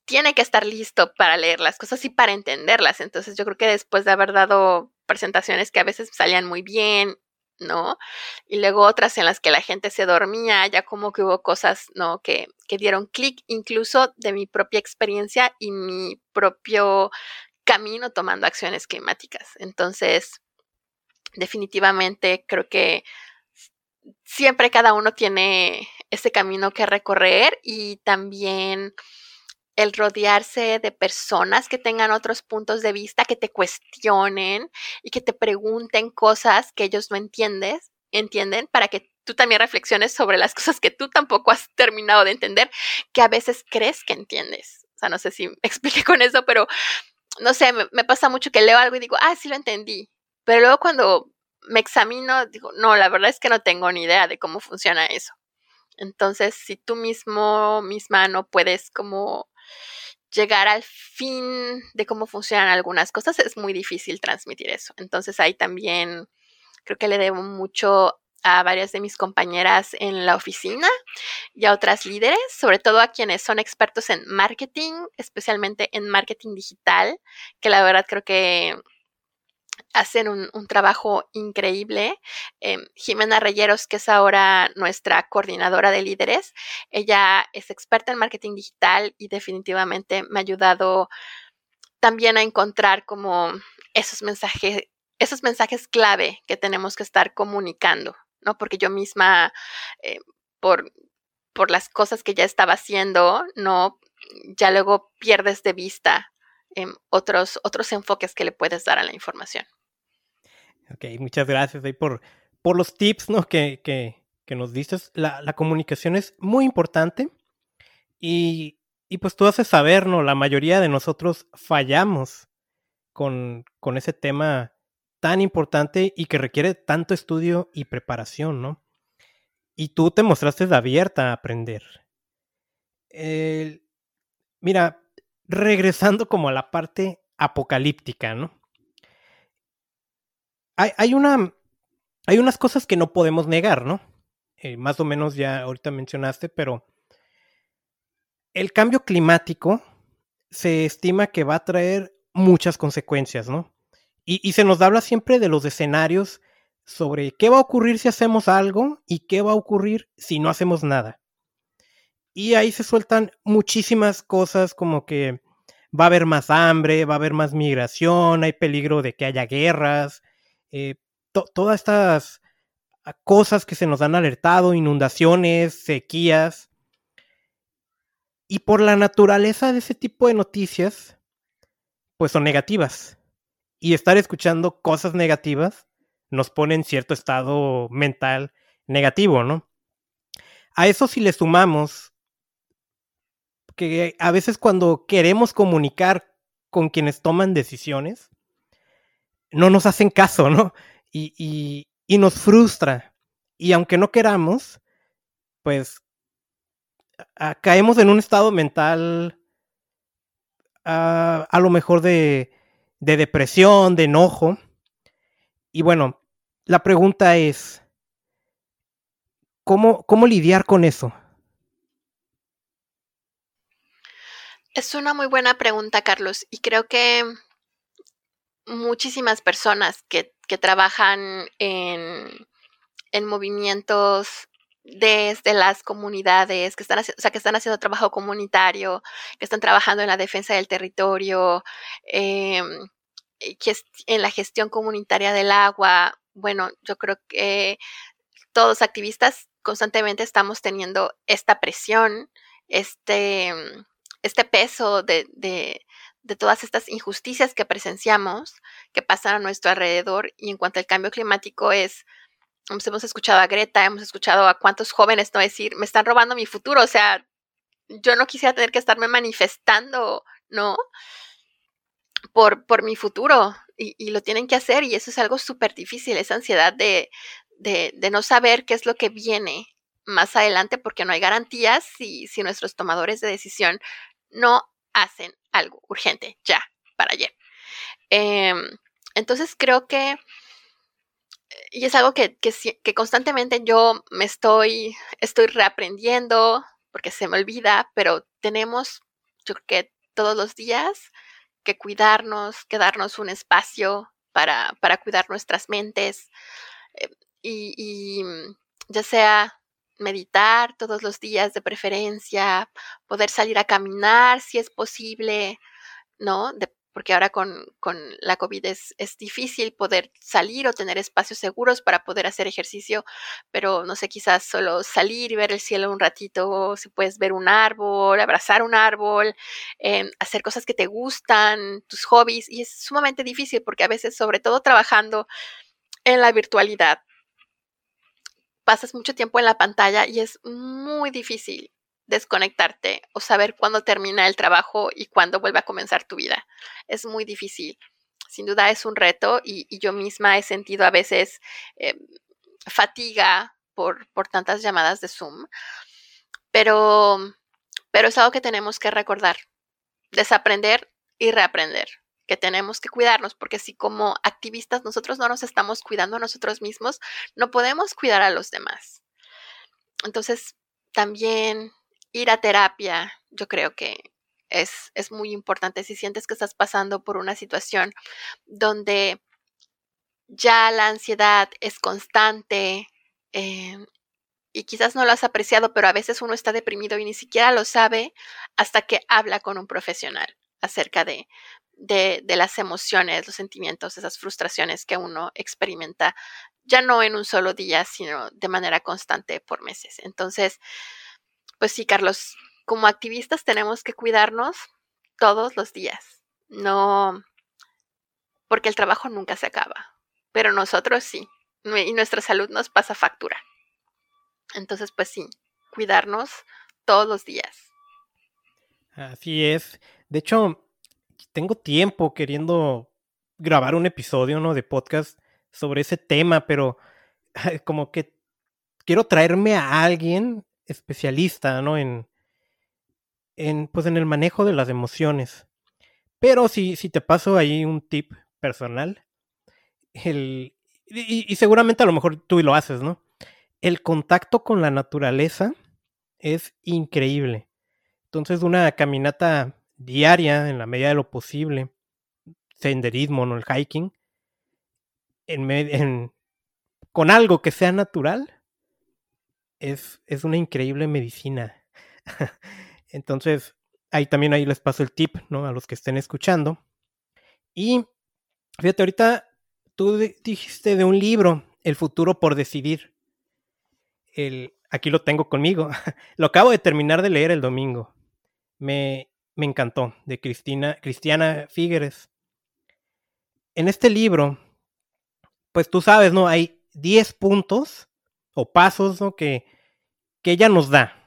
tiene que estar listo para leer las cosas y para entenderlas. Entonces yo creo que después de haber dado presentaciones que a veces salían muy bien, ¿no? Y luego otras en las que la gente se dormía, ya como que hubo cosas, ¿no? Que, que dieron clic incluso de mi propia experiencia y mi propio camino tomando acciones climáticas. Entonces, definitivamente creo que siempre cada uno tiene ese camino que recorrer y también el rodearse de personas que tengan otros puntos de vista, que te cuestionen y que te pregunten cosas que ellos no entiendes, entienden, para que tú también reflexiones sobre las cosas que tú tampoco has terminado de entender, que a veces crees que entiendes. O sea, no sé si [laughs] expliqué con eso, pero no sé, me, me pasa mucho que leo algo y digo, ah, sí lo entendí. Pero luego cuando me examino, digo, no, la verdad es que no tengo ni idea de cómo funciona eso. Entonces, si tú mismo, misma, no puedes como llegar al fin de cómo funcionan algunas cosas, es muy difícil transmitir eso. Entonces ahí también creo que le debo mucho a varias de mis compañeras en la oficina y a otras líderes, sobre todo a quienes son expertos en marketing, especialmente en marketing digital, que la verdad creo que hacen un, trabajo increíble. Em, Jimena Reyeros, que es ahora nuestra coordinadora de líderes, ella es experta en marketing digital y definitivamente me ha ayudado también a encontrar como esos mensajes, esos mensajes clave que tenemos que estar comunicando, ¿no? Porque yo misma, eh, por, por las cosas que ya estaba haciendo, ¿no? Ya luego pierdes de vista em, otros, otros enfoques que le puedes dar a la información. Ok, muchas gracias ahí por, por los tips ¿no? que, que, nos dices. La, comunicación es muy importante y, y, pues tú haces saber, ¿no? La mayoría de nosotros fallamos con, con ese tema tan importante y que requiere tanto estudio y preparación, ¿no? Y tú te mostraste abierta a aprender. mira, regresando como a la parte apocalíptica, ¿no? hay, una, hay unas cosas que no podemos negar, ¿no? Eh, más o menos ya ahorita mencionaste, pero el cambio climático se estima que va a traer muchas consecuencias, ¿no? Y, se nos habla siempre de los escenarios sobre qué va a ocurrir si hacemos algo y qué va a ocurrir si no hacemos nada. Y ahí se sueltan muchísimas cosas como que va a haber más hambre, va a haber más migración, hay peligro de que haya guerras, eh, todas estas ah, cosas que se nos han alertado, inundaciones, sequías. Y por la naturaleza de ese tipo de noticias, pues son negativas. Y estar escuchando cosas negativas nos pone en cierto estado mental negativo, ¿no? A eso si le sumamos que a veces cuando queremos comunicar con quienes toman decisiones, no nos hacen caso, ¿no? Y, nos frustra. Y aunque no queramos, pues caemos en un estado mental a lo mejor de, de depresión, de enojo. Y bueno, la pregunta es, ¿cómo, ¿cómo lidiar con eso? Es una muy buena pregunta, Carlos, y creo que muchísimas personas que, trabajan en, en, movimientos desde las comunidades, que están, haciendo, o sea, que están haciendo trabajo comunitario, que están trabajando en la defensa del territorio, em, en la gestión comunitaria del agua. Bueno, yo creo que todos activistas constantemente estamos teniendo esta presión, este, este peso de, de todas estas injusticias que presenciamos, que pasan a nuestro alrededor. Y en cuanto al cambio climático es, pues, hemos escuchado a Greta, hemos escuchado a cuántos jóvenes no decir, me están robando mi futuro, o sea, yo no quisiera tener que estarme manifestando, ¿no? Por, por mi futuro y, lo tienen que hacer y eso es algo súper difícil, esa ansiedad de, de, de, no saber qué es lo que viene más adelante porque no hay garantías si, si nuestros tomadores de decisión no hacen algo urgente, ya, para ayer. Em, entonces creo que, y es algo que, que, constantemente yo me estoy, estoy reaprendiendo, porque se me olvida, pero tenemos, yo creo que todos los días, que cuidarnos, que darnos un espacio para, para cuidar nuestras mentes eh, y, y ya sea meditar todos los días de preferencia, poder salir a caminar si es posible, ¿no? Porque ahora con, la COVID es, es, difícil poder salir o tener espacios seguros para poder hacer ejercicio, pero no sé, quizás solo salir y ver el cielo un ratito, si puedes ver un árbol, abrazar un árbol, em, hacer cosas que te gustan, tus hobbies, y es sumamente difícil porque a veces, sobre todo trabajando en la virtualidad, pasas mucho tiempo en la pantalla y es muy difícil desconectarte o saber cuándo termina el trabajo y cuándo vuelve a comenzar tu vida. Es muy difícil. Sin duda es un reto y, yo misma he sentido a veces eh, fatiga por, por tantas llamadas de Zoom, pero, pero es algo que tenemos que recordar, desaprender y reaprender. que tenemos que cuidarnos, porque si como activistas nosotros no nos estamos cuidando a nosotros mismos, no podemos cuidar a los demás. Entonces, también ir a terapia, yo creo que es, es muy importante si sientes que estás pasando por una situación donde ya la ansiedad es constante eh, y quizás no lo has apreciado, pero a veces uno está deprimido y ni siquiera lo sabe hasta que habla con un profesional acerca de, de, las emociones, los sentimientos, esas frustraciones que uno experimenta, ya no en un solo día, sino de manera constante por meses. Entonces, pues sí, Carlos, como activistas tenemos que cuidarnos todos los días. No, porque el trabajo nunca se acaba, pero nosotros sí, y nuestra salud nos pasa factura. Entonces, pues sí, cuidarnos todos los días. Así es. De hecho, tengo tiempo queriendo grabar un episodio, ¿no? De podcast sobre ese tema, pero [laughs] como que quiero traerme a alguien especialista, ¿no? En, en, pues en el manejo de las emociones. Pero si, si te paso ahí un tip personal, el, y, seguramente a lo mejor tú lo haces, ¿no? El contacto con la naturaleza es increíble. Entonces, una caminata diaria, en la medida de lo posible, senderismo, no el hiking, en, con algo que sea natural, es, es una increíble medicina. Entonces, ahí también ahí les paso el tip, ¿no? A los que estén escuchando. Y fíjate, ahorita tú dijiste de un libro, El futuro por decidir. El, aquí lo tengo conmigo. [laughs] lo acabo de terminar de leer el domingo. Me, me encantó, de Cristina, Cristiana Figueres. En este libro, pues tú sabes, ¿no? Hay 10 puntos o pasos, ¿no? Que, que ella nos da.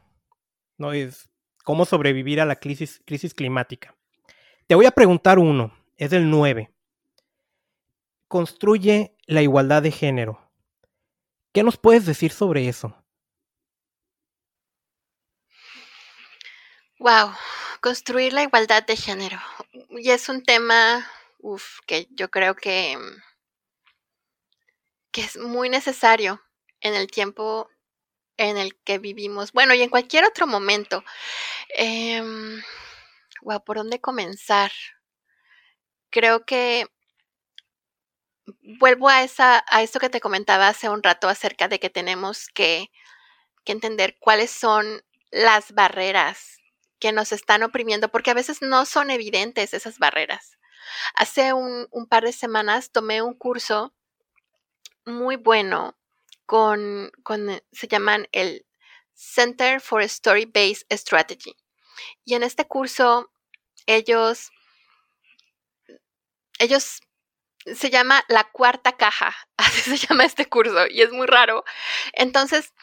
¿No? Es cómo sobrevivir a la crisis, crisis climática. Te voy a preguntar uno, es el 9. Construye la igualdad de género. ¿Qué nos puedes decir sobre eso? Wow, construir la igualdad de género. Y es un tema uf, que yo creo que, que es muy necesario en el tiempo en el que vivimos, bueno, y en cualquier otro momento. Eh, ¿por dónde comenzar? Creo que vuelvo a, esa, a esto que te comentaba hace un rato acerca de que tenemos que, que entender cuáles son las barreras que nos están oprimiendo, porque a veces no son evidentes esas barreras. Hace un, un par de semanas tomé un curso muy bueno con, con, se llaman el Center for Story Based Strategy. Y en este curso, ellos, ellos se llama la cuarta caja, [laughs] así se llama este curso, y es muy raro. Entonces,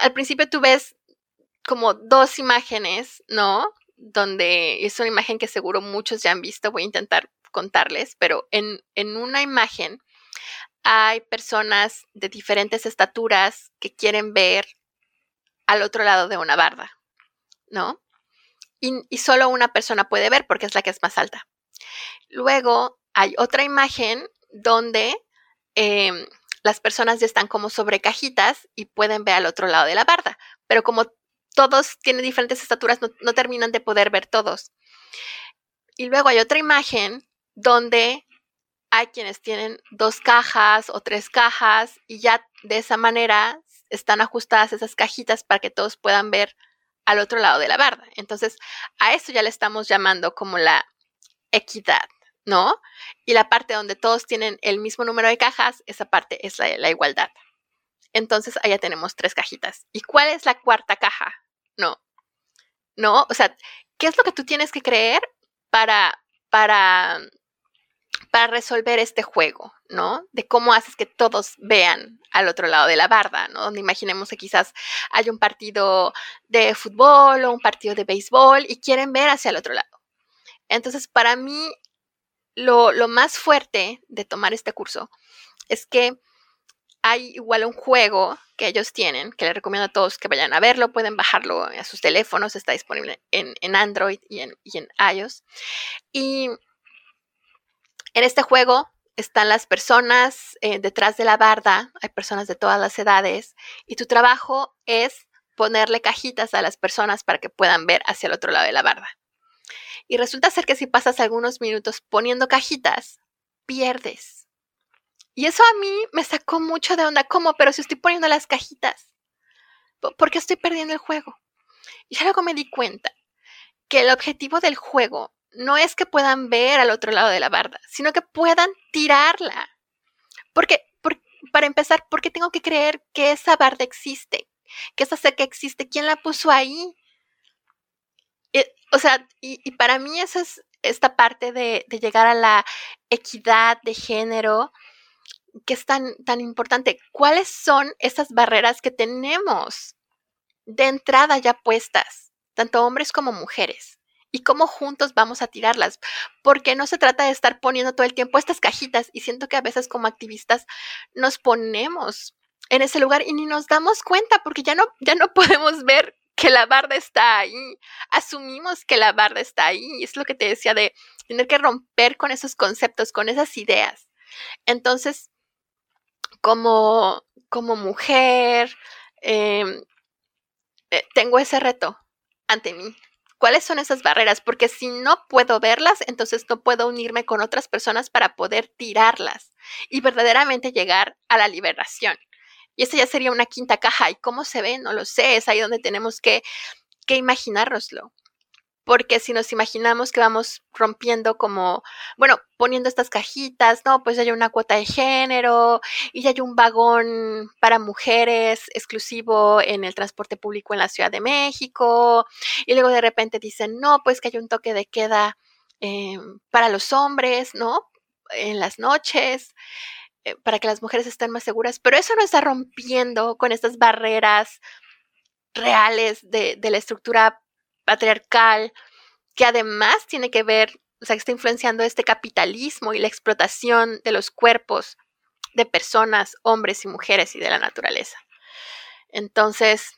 al principio tú ves como dos imágenes, ¿no? Donde es una imagen que seguro muchos ya han visto, voy a intentar contarles, pero en, en una imagen hay personas de diferentes estaturas que quieren ver al otro lado de una barda, ¿no? Y, solo una persona puede ver porque es la que es más alta. Luego hay otra imagen donde em, las personas ya están como sobre cajitas y pueden ver al otro lado de la barda, pero como todos tienen diferentes estaturas, no, no terminan de poder ver todos. Y luego hay otra imagen donde hay quienes tienen dos cajas o tres cajas y ya de esa manera están ajustadas esas cajitas para que todos puedan ver al otro lado de la barda. Entonces, a eso ya le estamos llamando como la equidad, ¿no? Y la parte donde todos tienen el mismo número de cajas, esa parte es la, la igualdad. Entonces, allá tenemos tres cajitas. ¿Y cuál es la cuarta caja? No. No, o sea, ¿qué es lo que tú tienes que creer para, para para resolver este juego, ¿no? De cómo haces que todos vean al otro lado de la barda, ¿no? Donde imaginemos que quizás hay un partido de fútbol o un partido de béisbol y quieren ver hacia el otro lado. Entonces, para mí, lo, lo más fuerte de tomar este curso es que hay igual un juego que ellos tienen, que les recomiendo a todos que vayan a verlo, pueden bajarlo a sus teléfonos, está disponible en, en Android y en, y en iOS. Y En este juego están las personas eh, detrás de la barda, hay personas de todas las edades, y tu trabajo es ponerle cajitas a las personas para que puedan ver hacia el otro lado de la barda. Y resulta ser que si pasas algunos minutos poniendo cajitas, pierdes. Y eso a mí me sacó mucho de onda. ¿Cómo? Pero si estoy poniendo las cajitas, ¿por qué estoy perdiendo el juego? Y luego me di cuenta que el objetivo del juego no es que puedan ver al otro lado de la barda, sino que puedan tirarla. Porque, para empezar, ¿por qué tengo que creer que esa barda existe? Que esa cerca existe. ¿Quién la puso ahí? Eh, o sea, y, para mí esa es esta parte de, de, llegar a la equidad de género que es tan, tan importante. ¿Cuáles son esas barreras que tenemos de entrada ya puestas, tanto hombres como mujeres? Y cómo juntos vamos a tirarlas, porque no se trata de estar poniendo todo el tiempo estas cajitas y siento que a veces como activistas nos ponemos en ese lugar y ni nos damos cuenta porque ya no ya no [laughs] podemos ver que la barda está ahí, asumimos que la barda está ahí, es lo que te decía de tener que romper con esos conceptos, con esas ideas. Entonces, como, como mujer, em, eh, tengo ese reto ante mí ¿Cuáles son esas barreras? Porque si no puedo verlas, entonces no puedo unirme con otras personas para poder tirarlas y verdaderamente llegar a la liberación. Y esa ya sería una quinta caja. ¿Y cómo se ve? No lo sé. Es ahí donde tenemos que, que imaginárnoslo porque si nos imaginamos que vamos rompiendo como, bueno, poniendo estas cajitas, no, pues ya hay una cuota de género y ya hay un vagón para mujeres exclusivo en el transporte público en la Ciudad de México, y luego de repente dicen, no, pues que hay un toque de queda em, para los hombres, ¿no? En las noches eh, para que las mujeres estén más seguras, pero eso no está rompiendo con estas barreras reales de, de la estructura patriarcal, que además tiene que ver, o sea, que está influenciando este capitalismo y la explotación de los cuerpos de personas, hombres y mujeres y de la naturaleza. Entonces,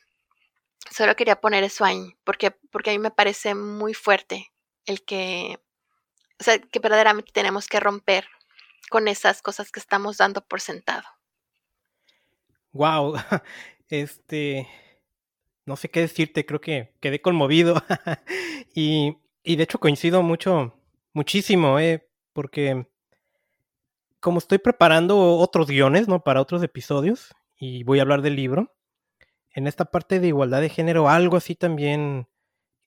solo quería poner eso ahí, porque, porque a mí me parece muy fuerte el que, o sea, que verdaderamente tenemos que romper con esas cosas que estamos dando por sentado. Wow, [laughs] este, no sé qué decirte, creo que quedé conmovido. [laughs] y, y, de hecho coincido mucho, muchísimo, eh, porque como estoy preparando otros guiones, ¿no? Para otros episodios, y voy a hablar del libro, en esta parte de igualdad de género, algo así también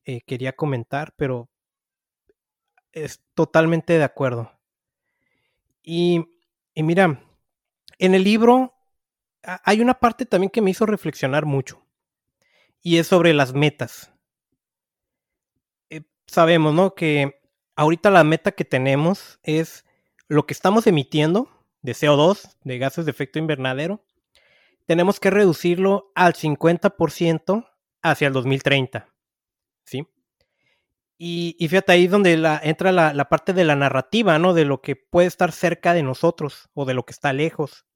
eh, quería comentar, pero es totalmente de acuerdo. Y, y mira, en el libro hay una parte también que me hizo reflexionar mucho y es sobre las metas. Eh, sabemos, ¿no? Que ahorita la meta que tenemos es lo que estamos emitiendo de CO2, de gases de efecto invernadero, tenemos que reducirlo al 50% hacia el 2030. ¿Sí? Y, fíjate ahí donde la, entra la, parte de la narrativa, ¿no? De lo que puede estar cerca de nosotros o de lo que está lejos.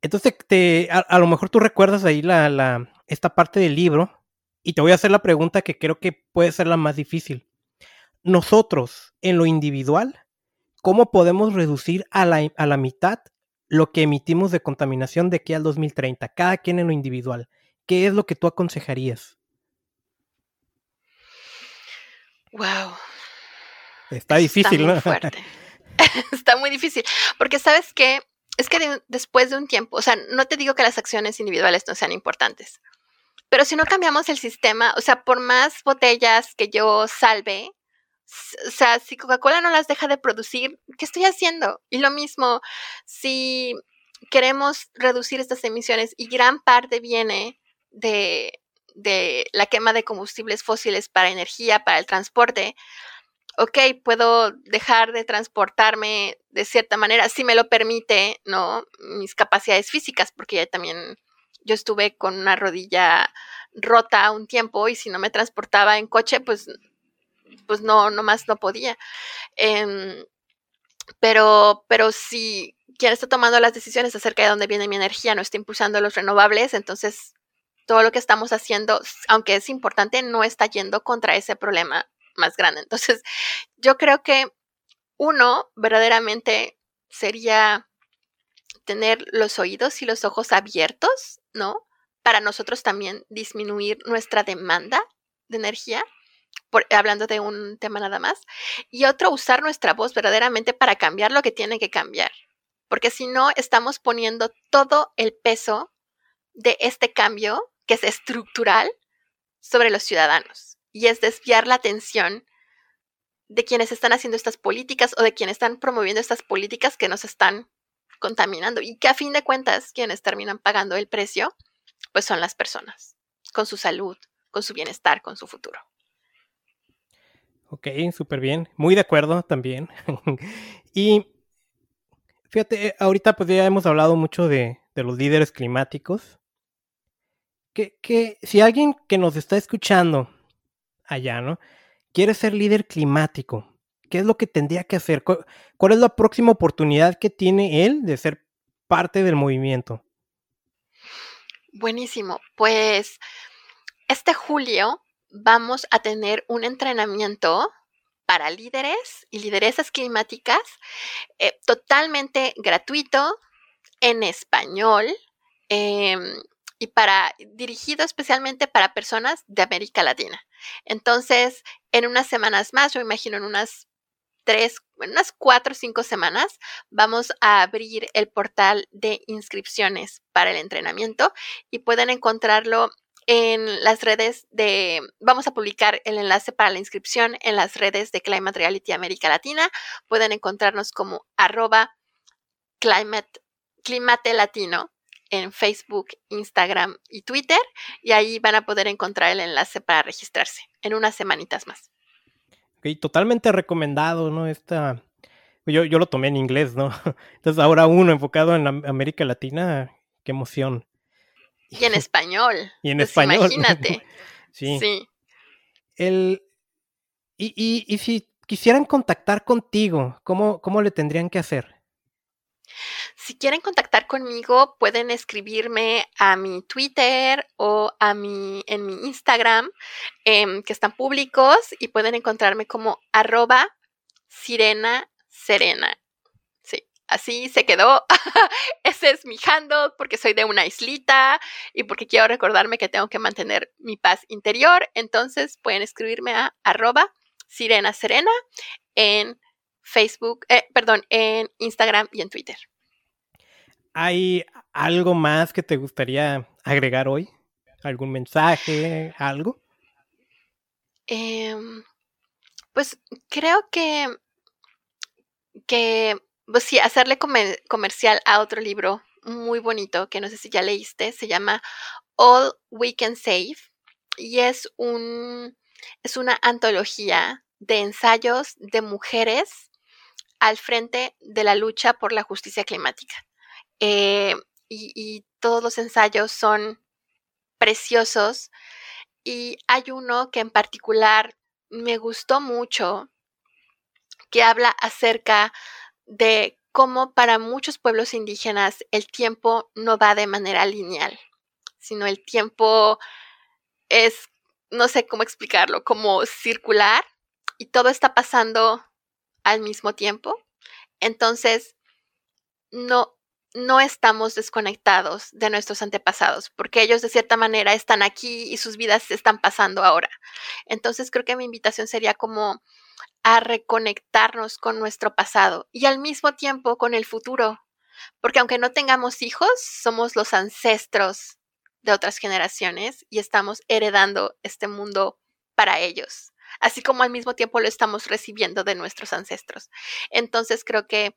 Entonces, te, a, lo mejor tú recuerdas ahí la, esta parte del libro y te voy a hacer la pregunta que creo que puede ser la más difícil. Nosotros, en lo individual, ¿cómo podemos reducir a la, a la mitad lo que emitimos de contaminación de aquí al 2030? Cada quien en lo individual. ¿Qué es lo que tú aconsejarías? Wow. Está difícil, Está muy Fuerte. [laughs] [laughs] Está muy difícil. Porque sabes que es que después de un tiempo, o sea, no te digo que las acciones individuales no sean importantes, pero si no cambiamos el sistema, o sea, por más botellas que yo salve, o sea, si Coca-Cola no las deja de producir, ¿qué estoy haciendo? Y lo mismo, si queremos reducir estas emisiones y gran parte viene de, de la quema de combustibles fósiles para energía, para el transporte, ok, puedo dejar de transportarme de cierta manera, si me lo permite, ¿no? Mis capacidades físicas, porque ya también yo estuve con una rodilla rota un tiempo y si no me transportaba en coche, pues, pues no, más no podía. Em, pero, pero si quien está tomando las decisiones acerca de dónde viene mi energía no está impulsando los renovables, entonces todo lo que estamos haciendo, aunque es importante, no está yendo contra ese problema más grande. Entonces, yo creo que Uno, verdaderamente sería tener los oídos y los ojos abiertos, ¿no? Para nosotros también disminuir nuestra demanda de energía, hablando de un tema nada más. Y otro, usar nuestra voz verdaderamente para cambiar lo que tiene que cambiar. Porque si no, estamos poniendo todo el peso de este cambio, que es estructural, sobre los ciudadanos. Y es desviar la atención de quienes están haciendo estas políticas o de quienes están promoviendo estas políticas que nos están contaminando y que a fin de cuentas quienes terminan pagando el precio, pues son las personas, con su salud, con su bienestar, con su futuro. Ok, súper bien. Muy de acuerdo también. [laughs] y fíjate, ahorita pues ya hemos hablado mucho de, los líderes climáticos. Que, que, si alguien que nos está escuchando allá, ¿no? Quiere ser líder climático, ¿qué es lo que tendría que hacer? ¿Cuál es la próxima oportunidad que tiene él de ser parte del movimiento? Buenísimo. Pues este julio vamos a tener un entrenamiento para líderes y lideresas climáticas eh, totalmente gratuito en español em, y para dirigido especialmente para personas de América Latina. Entonces, en unas semanas más, yo imagino en unas tres, unas cuatro o cinco semanas, vamos a abrir el portal de inscripciones para el entrenamiento y pueden encontrarlo en las redes de, vamos a publicar el enlace para la inscripción en las redes de Climate Reality América Latina. Pueden encontrarnos como arroba climate, climate latino en Facebook, Instagram y Twitter y ahí van a poder encontrar el enlace para registrarse en unas semanitas más totalmente recomendado, ¿no? Esta, yo, yo lo tomé en inglés, ¿no? [laughs] Entonces ahora uno enfocado en América Latina, qué emoción. Y en español. y en pues español. [laughs] Imagínate. sí. sí. El, y, y, y, si quisieran contactar contigo, ¿cómo, ¿cómo le tendrían que hacer? Si quieren contactar conmigo, pueden escribirme a mi Twitter o a mi, en mi Instagram, em, que están públicos y pueden encontrarme como arroba sirena serena. Sí, así se quedó. [laughs] Ese es mi handle porque soy de una islita y porque quiero recordarme que tengo que mantener mi paz interior. Entonces pueden escribirme a arroba sirena serena en Facebook, eh, perdón, en Instagram y en Twitter. ¿Hay algo más que te gustaría agregar hoy? ¿Algún mensaje? ¿Algo? Em, pues creo que, que pues sí, hacerle comercial a otro libro muy bonito que no sé si ya leíste, se llama All We Can Save y es un es una antología de ensayos de mujeres al frente de la lucha por la justicia climática. Eh, y, todos los ensayos son preciosos. Y hay uno que en particular me gustó mucho, que habla acerca de cómo para muchos pueblos indígenas el tiempo no va de manera lineal, sino el tiempo es, no sé cómo explicarlo, como circular y todo está pasando al mismo tiempo. Entonces, no, no estamos desconectados de nuestros antepasados, porque ellos de cierta manera están aquí y sus vidas se están pasando ahora. Entonces, creo que mi invitación sería como a reconectarnos con nuestro pasado y al mismo tiempo con el futuro, porque aunque no tengamos hijos, somos los ancestros de otras generaciones y estamos heredando este mundo para ellos así como al mismo tiempo lo estamos recibiendo de nuestros ancestros. Entonces creo que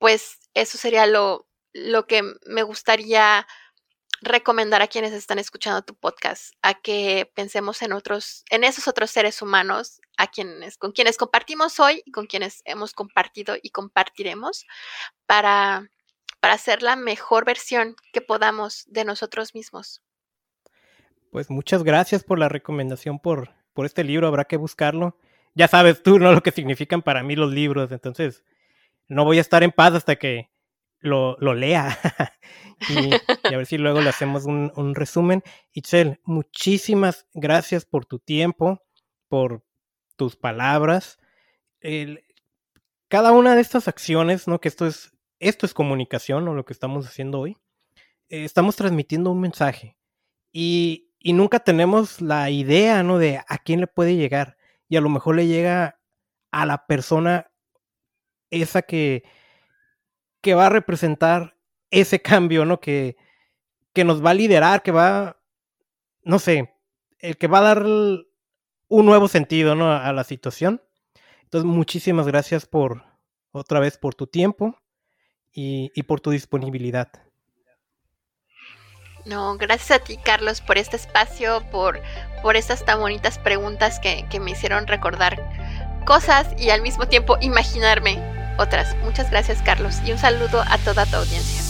pues eso sería lo, lo que me gustaría recomendar a quienes están escuchando tu podcast, a que pensemos en otros, en esos otros seres humanos, a quienes, con quienes compartimos hoy y con quienes hemos compartido y compartiremos para, para ser la mejor versión que podamos de nosotros mismos. Pues muchas gracias por la recomendación por, por este libro, habrá que buscarlo. Ya sabes tú, ¿no? Lo que significan para mí los libros, entonces no voy a estar en paz hasta que lo, lea. [laughs] y, a ver si luego le hacemos un, un resumen. Itzel, muchísimas gracias por tu tiempo, por tus palabras. cada una de estas acciones, ¿no? Que esto es, esto es comunicación, o Lo que estamos haciendo hoy. Eh, estamos transmitiendo un mensaje. Y, y, nunca tenemos la idea, ¿no? De a quién le puede llegar. Y a lo mejor le llega a la persona esa que, que va a representar ese cambio, ¿no? Que, que nos va a liderar, que va, no sé, el que va a dar un nuevo sentido, ¿no? A la situación. Entonces, muchísimas gracias por, otra vez, por tu tiempo y, y por tu disponibilidad. No, gracias a ti, Carlos, por este espacio, por, por estas tan bonitas preguntas que, que me hicieron recordar cosas y al mismo tiempo imaginarme otras. Muchas gracias, Carlos, y un saludo a toda tu audiencia.